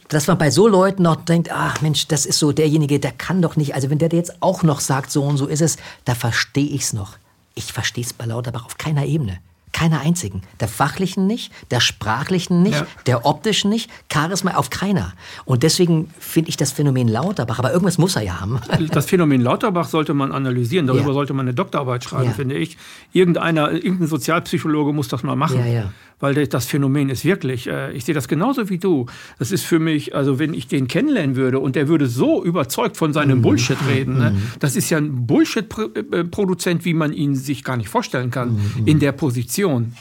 Dass man bei so Leuten noch denkt, ach Mensch, das ist so derjenige, der kann doch nicht, also wenn der jetzt auch noch sagt, so und so ist es, da verstehe ich es noch. Ich verstehe es bei Lauterbach auf keiner Ebene. Keiner einzigen. Der fachlichen nicht, der sprachlichen nicht, ja. der optischen nicht, Charisma auf keiner. Und deswegen finde ich das Phänomen Lauterbach, aber irgendwas muss er ja haben. Das Phänomen Lauterbach sollte man analysieren, darüber ja. sollte man eine Doktorarbeit schreiben, ja. finde ich. Irgendeiner, irgendein Sozialpsychologe muss das mal machen. Weil das Phänomen ist wirklich, äh, ich sehe das genauso wie du. Das ist für mich, also wenn ich den kennenlernen würde und der würde so überzeugt von seinem mhm. Bullshit reden, ne? Mhm. das ist ja ein Bullshit-Produzent, wie man ihn sich gar nicht vorstellen kann, mhm. in der Position.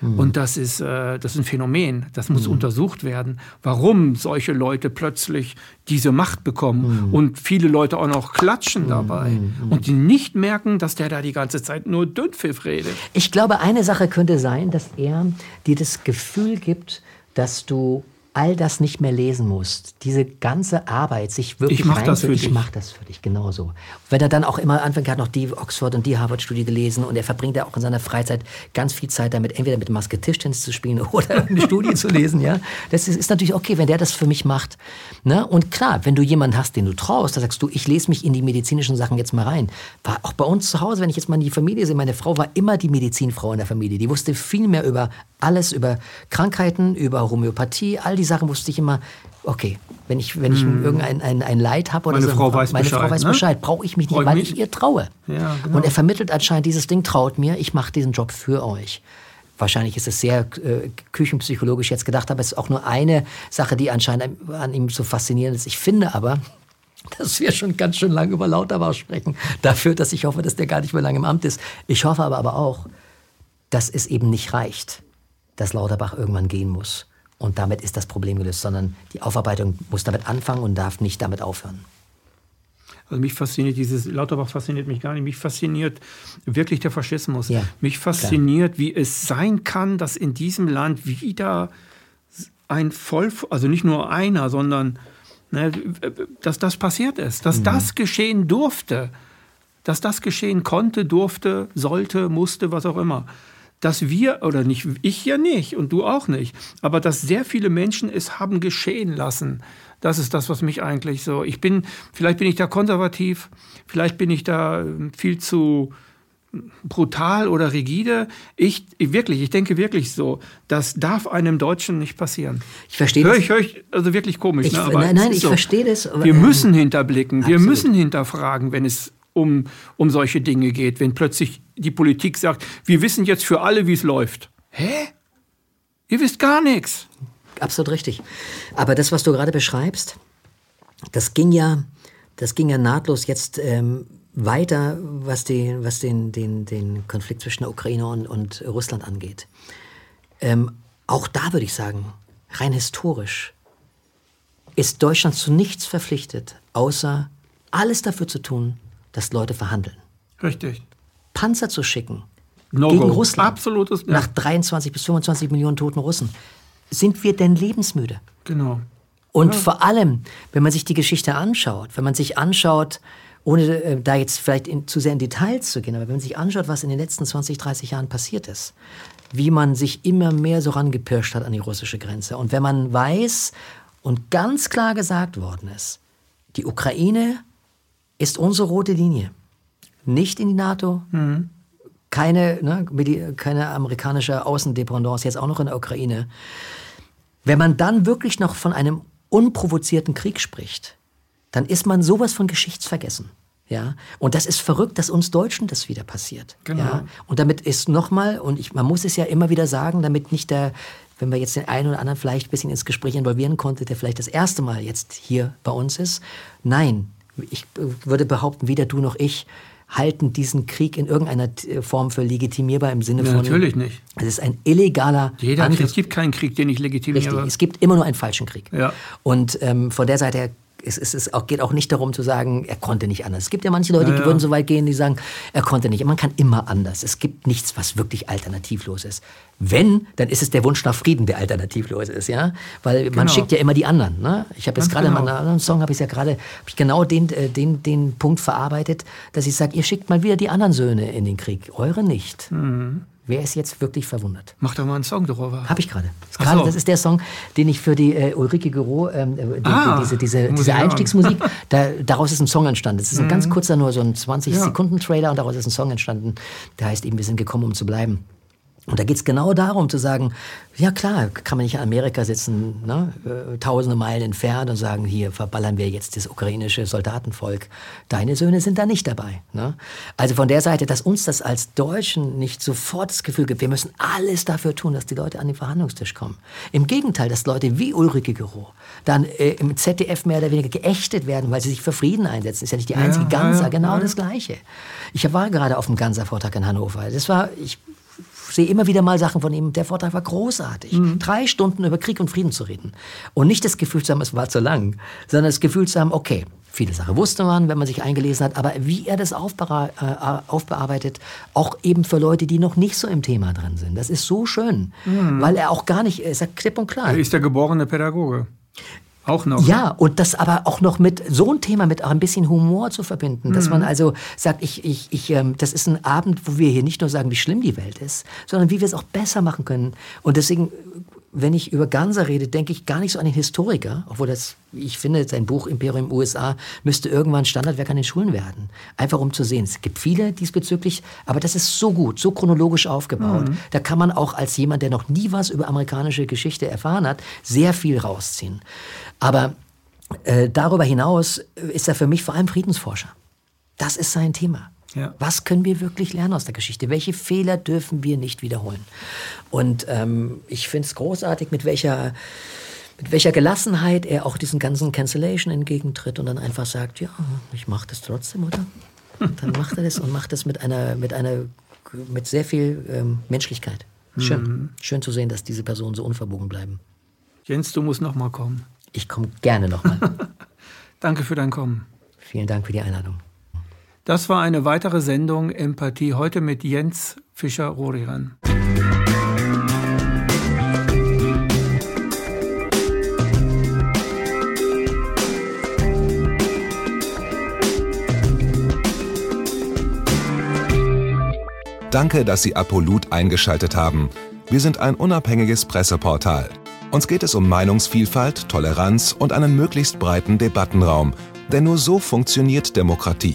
Mhm. Und das ist, äh, das ist ein Phänomen, das muss mhm. untersucht werden, warum solche Leute plötzlich diese Macht bekommen mhm. und viele Leute auch noch klatschen mhm. dabei mhm. und die nicht merken, dass der da die ganze Zeit nur Dünnpfiff redet. Ich glaube, eine Sache könnte sein, dass er dir das Gefühl gibt, dass du all das nicht mehr lesen musst, diese ganze Arbeit, sich wirklich ich mach das für ich dich. mache das für dich, genauso. Wenn er dann auch immer anfängt, er hat noch die Oxford und die Harvard-Studie gelesen und er verbringt ja auch in seiner Freizeit ganz viel Zeit damit, entweder mit Maske Tischtennis zu spielen oder eine Studie zu lesen, ja. Das ist, ist, natürlich okay, wenn der das für mich macht. Ne? Und klar, wenn du jemanden hast, den du traust, da sagst du, ich lese mich in die medizinischen Sachen jetzt mal rein. War auch bei uns zu Hause, wenn ich jetzt mal in die Familie sehe, meine Frau war immer die Medizinfrau in der Familie. Die wusste viel mehr über alles, über Krankheiten, über Homöopathie, all die Sachen wusste ich immer, okay, wenn ich, wenn ich hm. irgendein ein, ein Leid habe oder meine so, Frau weiß meine Bescheid, Frau weiß ne? Bescheid, brauche ich mich nicht, weil ich ihr traue. Ja, genau. Und er vermittelt anscheinend dieses Ding, traut mir, ich mache diesen Job für euch. Wahrscheinlich ist es sehr äh, küchenpsychologisch jetzt gedacht, aber es ist auch nur eine Sache, die anscheinend an ihm so faszinierend ist. Ich finde aber, dass wir schon ganz schön lange über Lauterbach sprechen, dafür, dass ich hoffe, dass der gar nicht mehr lange im Amt ist. Ich hoffe aber, aber auch, dass es eben nicht reicht dass Lauterbach irgendwann gehen muss. Und damit ist das Problem gelöst, sondern die Aufarbeitung muss damit anfangen und darf nicht damit aufhören. Also mich fasziniert dieses, Lauterbach fasziniert mich gar nicht, mich fasziniert wirklich der Faschismus. Ja, mich fasziniert, klar. wie es sein kann, dass in diesem Land wieder ein Voll, also nicht nur einer, sondern ne, dass das passiert ist, dass mhm. das geschehen durfte, dass das geschehen konnte, durfte, sollte, musste, was auch immer dass wir, oder nicht, ich ja nicht und du auch nicht, aber dass sehr viele Menschen es haben geschehen lassen. Das ist das, was mich eigentlich so, ich bin, vielleicht bin ich da konservativ, vielleicht bin ich da ähm, viel zu brutal oder rigide. Ich, wirklich, ich denke wirklich so, das darf einem Deutschen nicht passieren. Ich verstehe das. Hör ich, hör ich, also wirklich komisch. Ich, ne? nein, nein, ich so. verstehe das. Wir müssen hinterblicken, absolut. wir müssen hinterfragen, wenn es um, um solche Dinge geht, wenn plötzlich die Politik sagt, wir wissen jetzt für alle, wie es läuft. Hä? Ihr wisst gar nichts. Absolut richtig. Aber das, was du gerade beschreibst, das ging ja, das ging ja nahtlos jetzt ähm, weiter, was, die, was den, den, den Konflikt zwischen der Ukraine und, und Russland angeht. Ähm, auch da würde ich sagen, rein historisch, ist Deutschland zu nichts verpflichtet, außer alles dafür zu tun, dass Leute verhandeln. Richtig. Panzer zu schicken no gegen go. Russland Absolutes, ja. nach 23 bis 25 Millionen toten Russen. Sind wir denn lebensmüde? Genau. Und ja. vor allem, wenn man sich die Geschichte anschaut, wenn man sich anschaut, ohne äh, da jetzt vielleicht in, zu sehr in Details zu gehen, aber wenn man sich anschaut, was in den letzten 20, 30 Jahren passiert ist, wie man sich immer mehr so rangepirscht hat an die russische Grenze. Und wenn man weiß und ganz klar gesagt worden ist, die Ukraine ist unsere rote Linie. Nicht in die NATO, mhm. keine, ne, keine amerikanische Außendependance, jetzt auch noch in der Ukraine. Wenn man dann wirklich noch von einem unprovozierten Krieg spricht, dann ist man sowas von geschichtsvergessen. Ja, und das ist verrückt, dass uns Deutschen das wieder passiert. Genau. Ja? Und damit ist nochmal, und ich, man muss es ja immer wieder sagen, damit nicht der, wenn wir jetzt den einen oder anderen vielleicht ein bisschen ins Gespräch involvieren konnte, der vielleicht das erste Mal jetzt hier bei uns ist. Nein, ich würde behaupten, weder du noch ich halten diesen Krieg in irgendeiner Form für legitimierbar im Sinne ja, von. Natürlich nicht. Es ist ein illegaler Jeder Angriff. Krieg, es gibt keinen Krieg, den ich legitimiere. Richtig, es gibt immer nur einen falschen Krieg. Ja. Und ähm, von der Seite her es, es, es geht auch nicht darum zu sagen, er konnte nicht anders. Es gibt ja manche Leute, ja, die würden so weit gehen, die sagen, er konnte nicht. Man kann immer anders. Es gibt nichts, was wirklich alternativlos ist. Wenn, dann ist es der Wunsch nach Frieden, der alternativlos ist, ja, weil genau. man schickt ja immer die anderen. Ne? Ich habe jetzt gerade genau. in meinem anderen Song habe ich ja gerade genau den, äh, den, den Punkt verarbeitet, dass ich sage, ihr schickt mal wieder die anderen Söhne in den Krieg, eure nicht. Mhm. Wer ist jetzt wirklich verwundert? Mach doch mal einen Song darüber. Habe ich gerade. Das, so. das ist der Song, den ich für die äh, Ulrike Gero, ähm, die, ah, diese, diese, diese Einstiegsmusik, da, daraus ist ein Song entstanden. Das ist ein mhm. ganz kurzer, nur so ein 20-Sekunden-Trailer und daraus ist ein Song entstanden. Der heißt eben, wir sind gekommen, um zu bleiben. Und da geht es genau darum zu sagen, ja klar, kann man nicht in Amerika sitzen, ne, äh, tausende Meilen entfernt und sagen, hier verballern wir jetzt das ukrainische Soldatenvolk. Deine Söhne sind da nicht dabei. Ne? Also von der Seite, dass uns das als Deutschen nicht sofort das Gefühl gibt, wir müssen alles dafür tun, dass die Leute an den Verhandlungstisch kommen. Im Gegenteil, dass Leute wie Ulrike Gero dann äh, im ZDF mehr oder weniger geächtet werden, weil sie sich für Frieden einsetzen. Ist ja nicht die einzige ja, Ganser, ja, genau ja. das Gleiche. Ich war gerade auf dem Ganser-Vortrag in Hannover. Das war, ich sehe immer wieder mal Sachen von ihm. Der Vortrag war großartig. Mhm. Drei Stunden über Krieg und Frieden zu reden. Und nicht das Gefühl zu haben, es war zu lang, sondern das Gefühl zu haben, okay, viele Sachen wusste man, wenn man sich eingelesen hat, aber wie er das äh, aufbearbeitet, auch eben für Leute, die noch nicht so im Thema drin sind. Das ist so schön, mhm. weil er auch gar nicht, er sagt klipp und klar. Er ist der geborene Pädagoge. Auch noch. Ja, und das aber auch noch mit so ein Thema mit auch ein bisschen Humor zu verbinden, dass mhm. man also sagt, ich, ich, ich, ähm, das ist ein Abend, wo wir hier nicht nur sagen, wie schlimm die Welt ist, sondern wie wir es auch besser machen können. Und deswegen wenn ich über Ganser rede, denke ich gar nicht so an den Historiker, obwohl das, ich finde, sein Buch Imperium USA müsste irgendwann Standardwerk an den Schulen werden. Einfach um zu sehen. Es gibt viele diesbezüglich, aber das ist so gut, so chronologisch aufgebaut. Mhm. Da kann man auch als jemand, der noch nie was über amerikanische Geschichte erfahren hat, sehr viel rausziehen. Aber äh, darüber hinaus ist er für mich vor allem Friedensforscher. Das ist sein Thema. Ja. Was können wir wirklich lernen aus der Geschichte? Welche Fehler dürfen wir nicht wiederholen? Und ähm, ich finde es großartig, mit welcher, mit welcher Gelassenheit er auch diesen ganzen Cancellation entgegentritt und dann einfach sagt, ja, ich mache das trotzdem, oder? Dann macht er das und macht das mit einer, mit einer, mit sehr viel ähm, Menschlichkeit. Schön. Mhm. Schön zu sehen, dass diese Personen so unverbogen bleiben. Jens, du musst noch mal kommen. Ich komme gerne nochmal. Danke für dein Kommen. Vielen Dank für die Einladung. Das war eine weitere Sendung Empathie heute mit Jens Fischer-Roriran. Danke, dass Sie Apolut eingeschaltet haben. Wir sind ein unabhängiges Presseportal. Uns geht es um Meinungsvielfalt, Toleranz und einen möglichst breiten Debattenraum, denn nur so funktioniert Demokratie.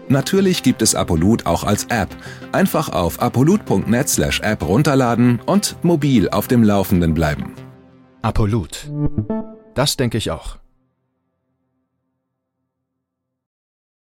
Natürlich gibt es Apolut auch als App. Einfach auf apolut.net/app runterladen und mobil auf dem Laufenden bleiben. Apolut. Das denke ich auch.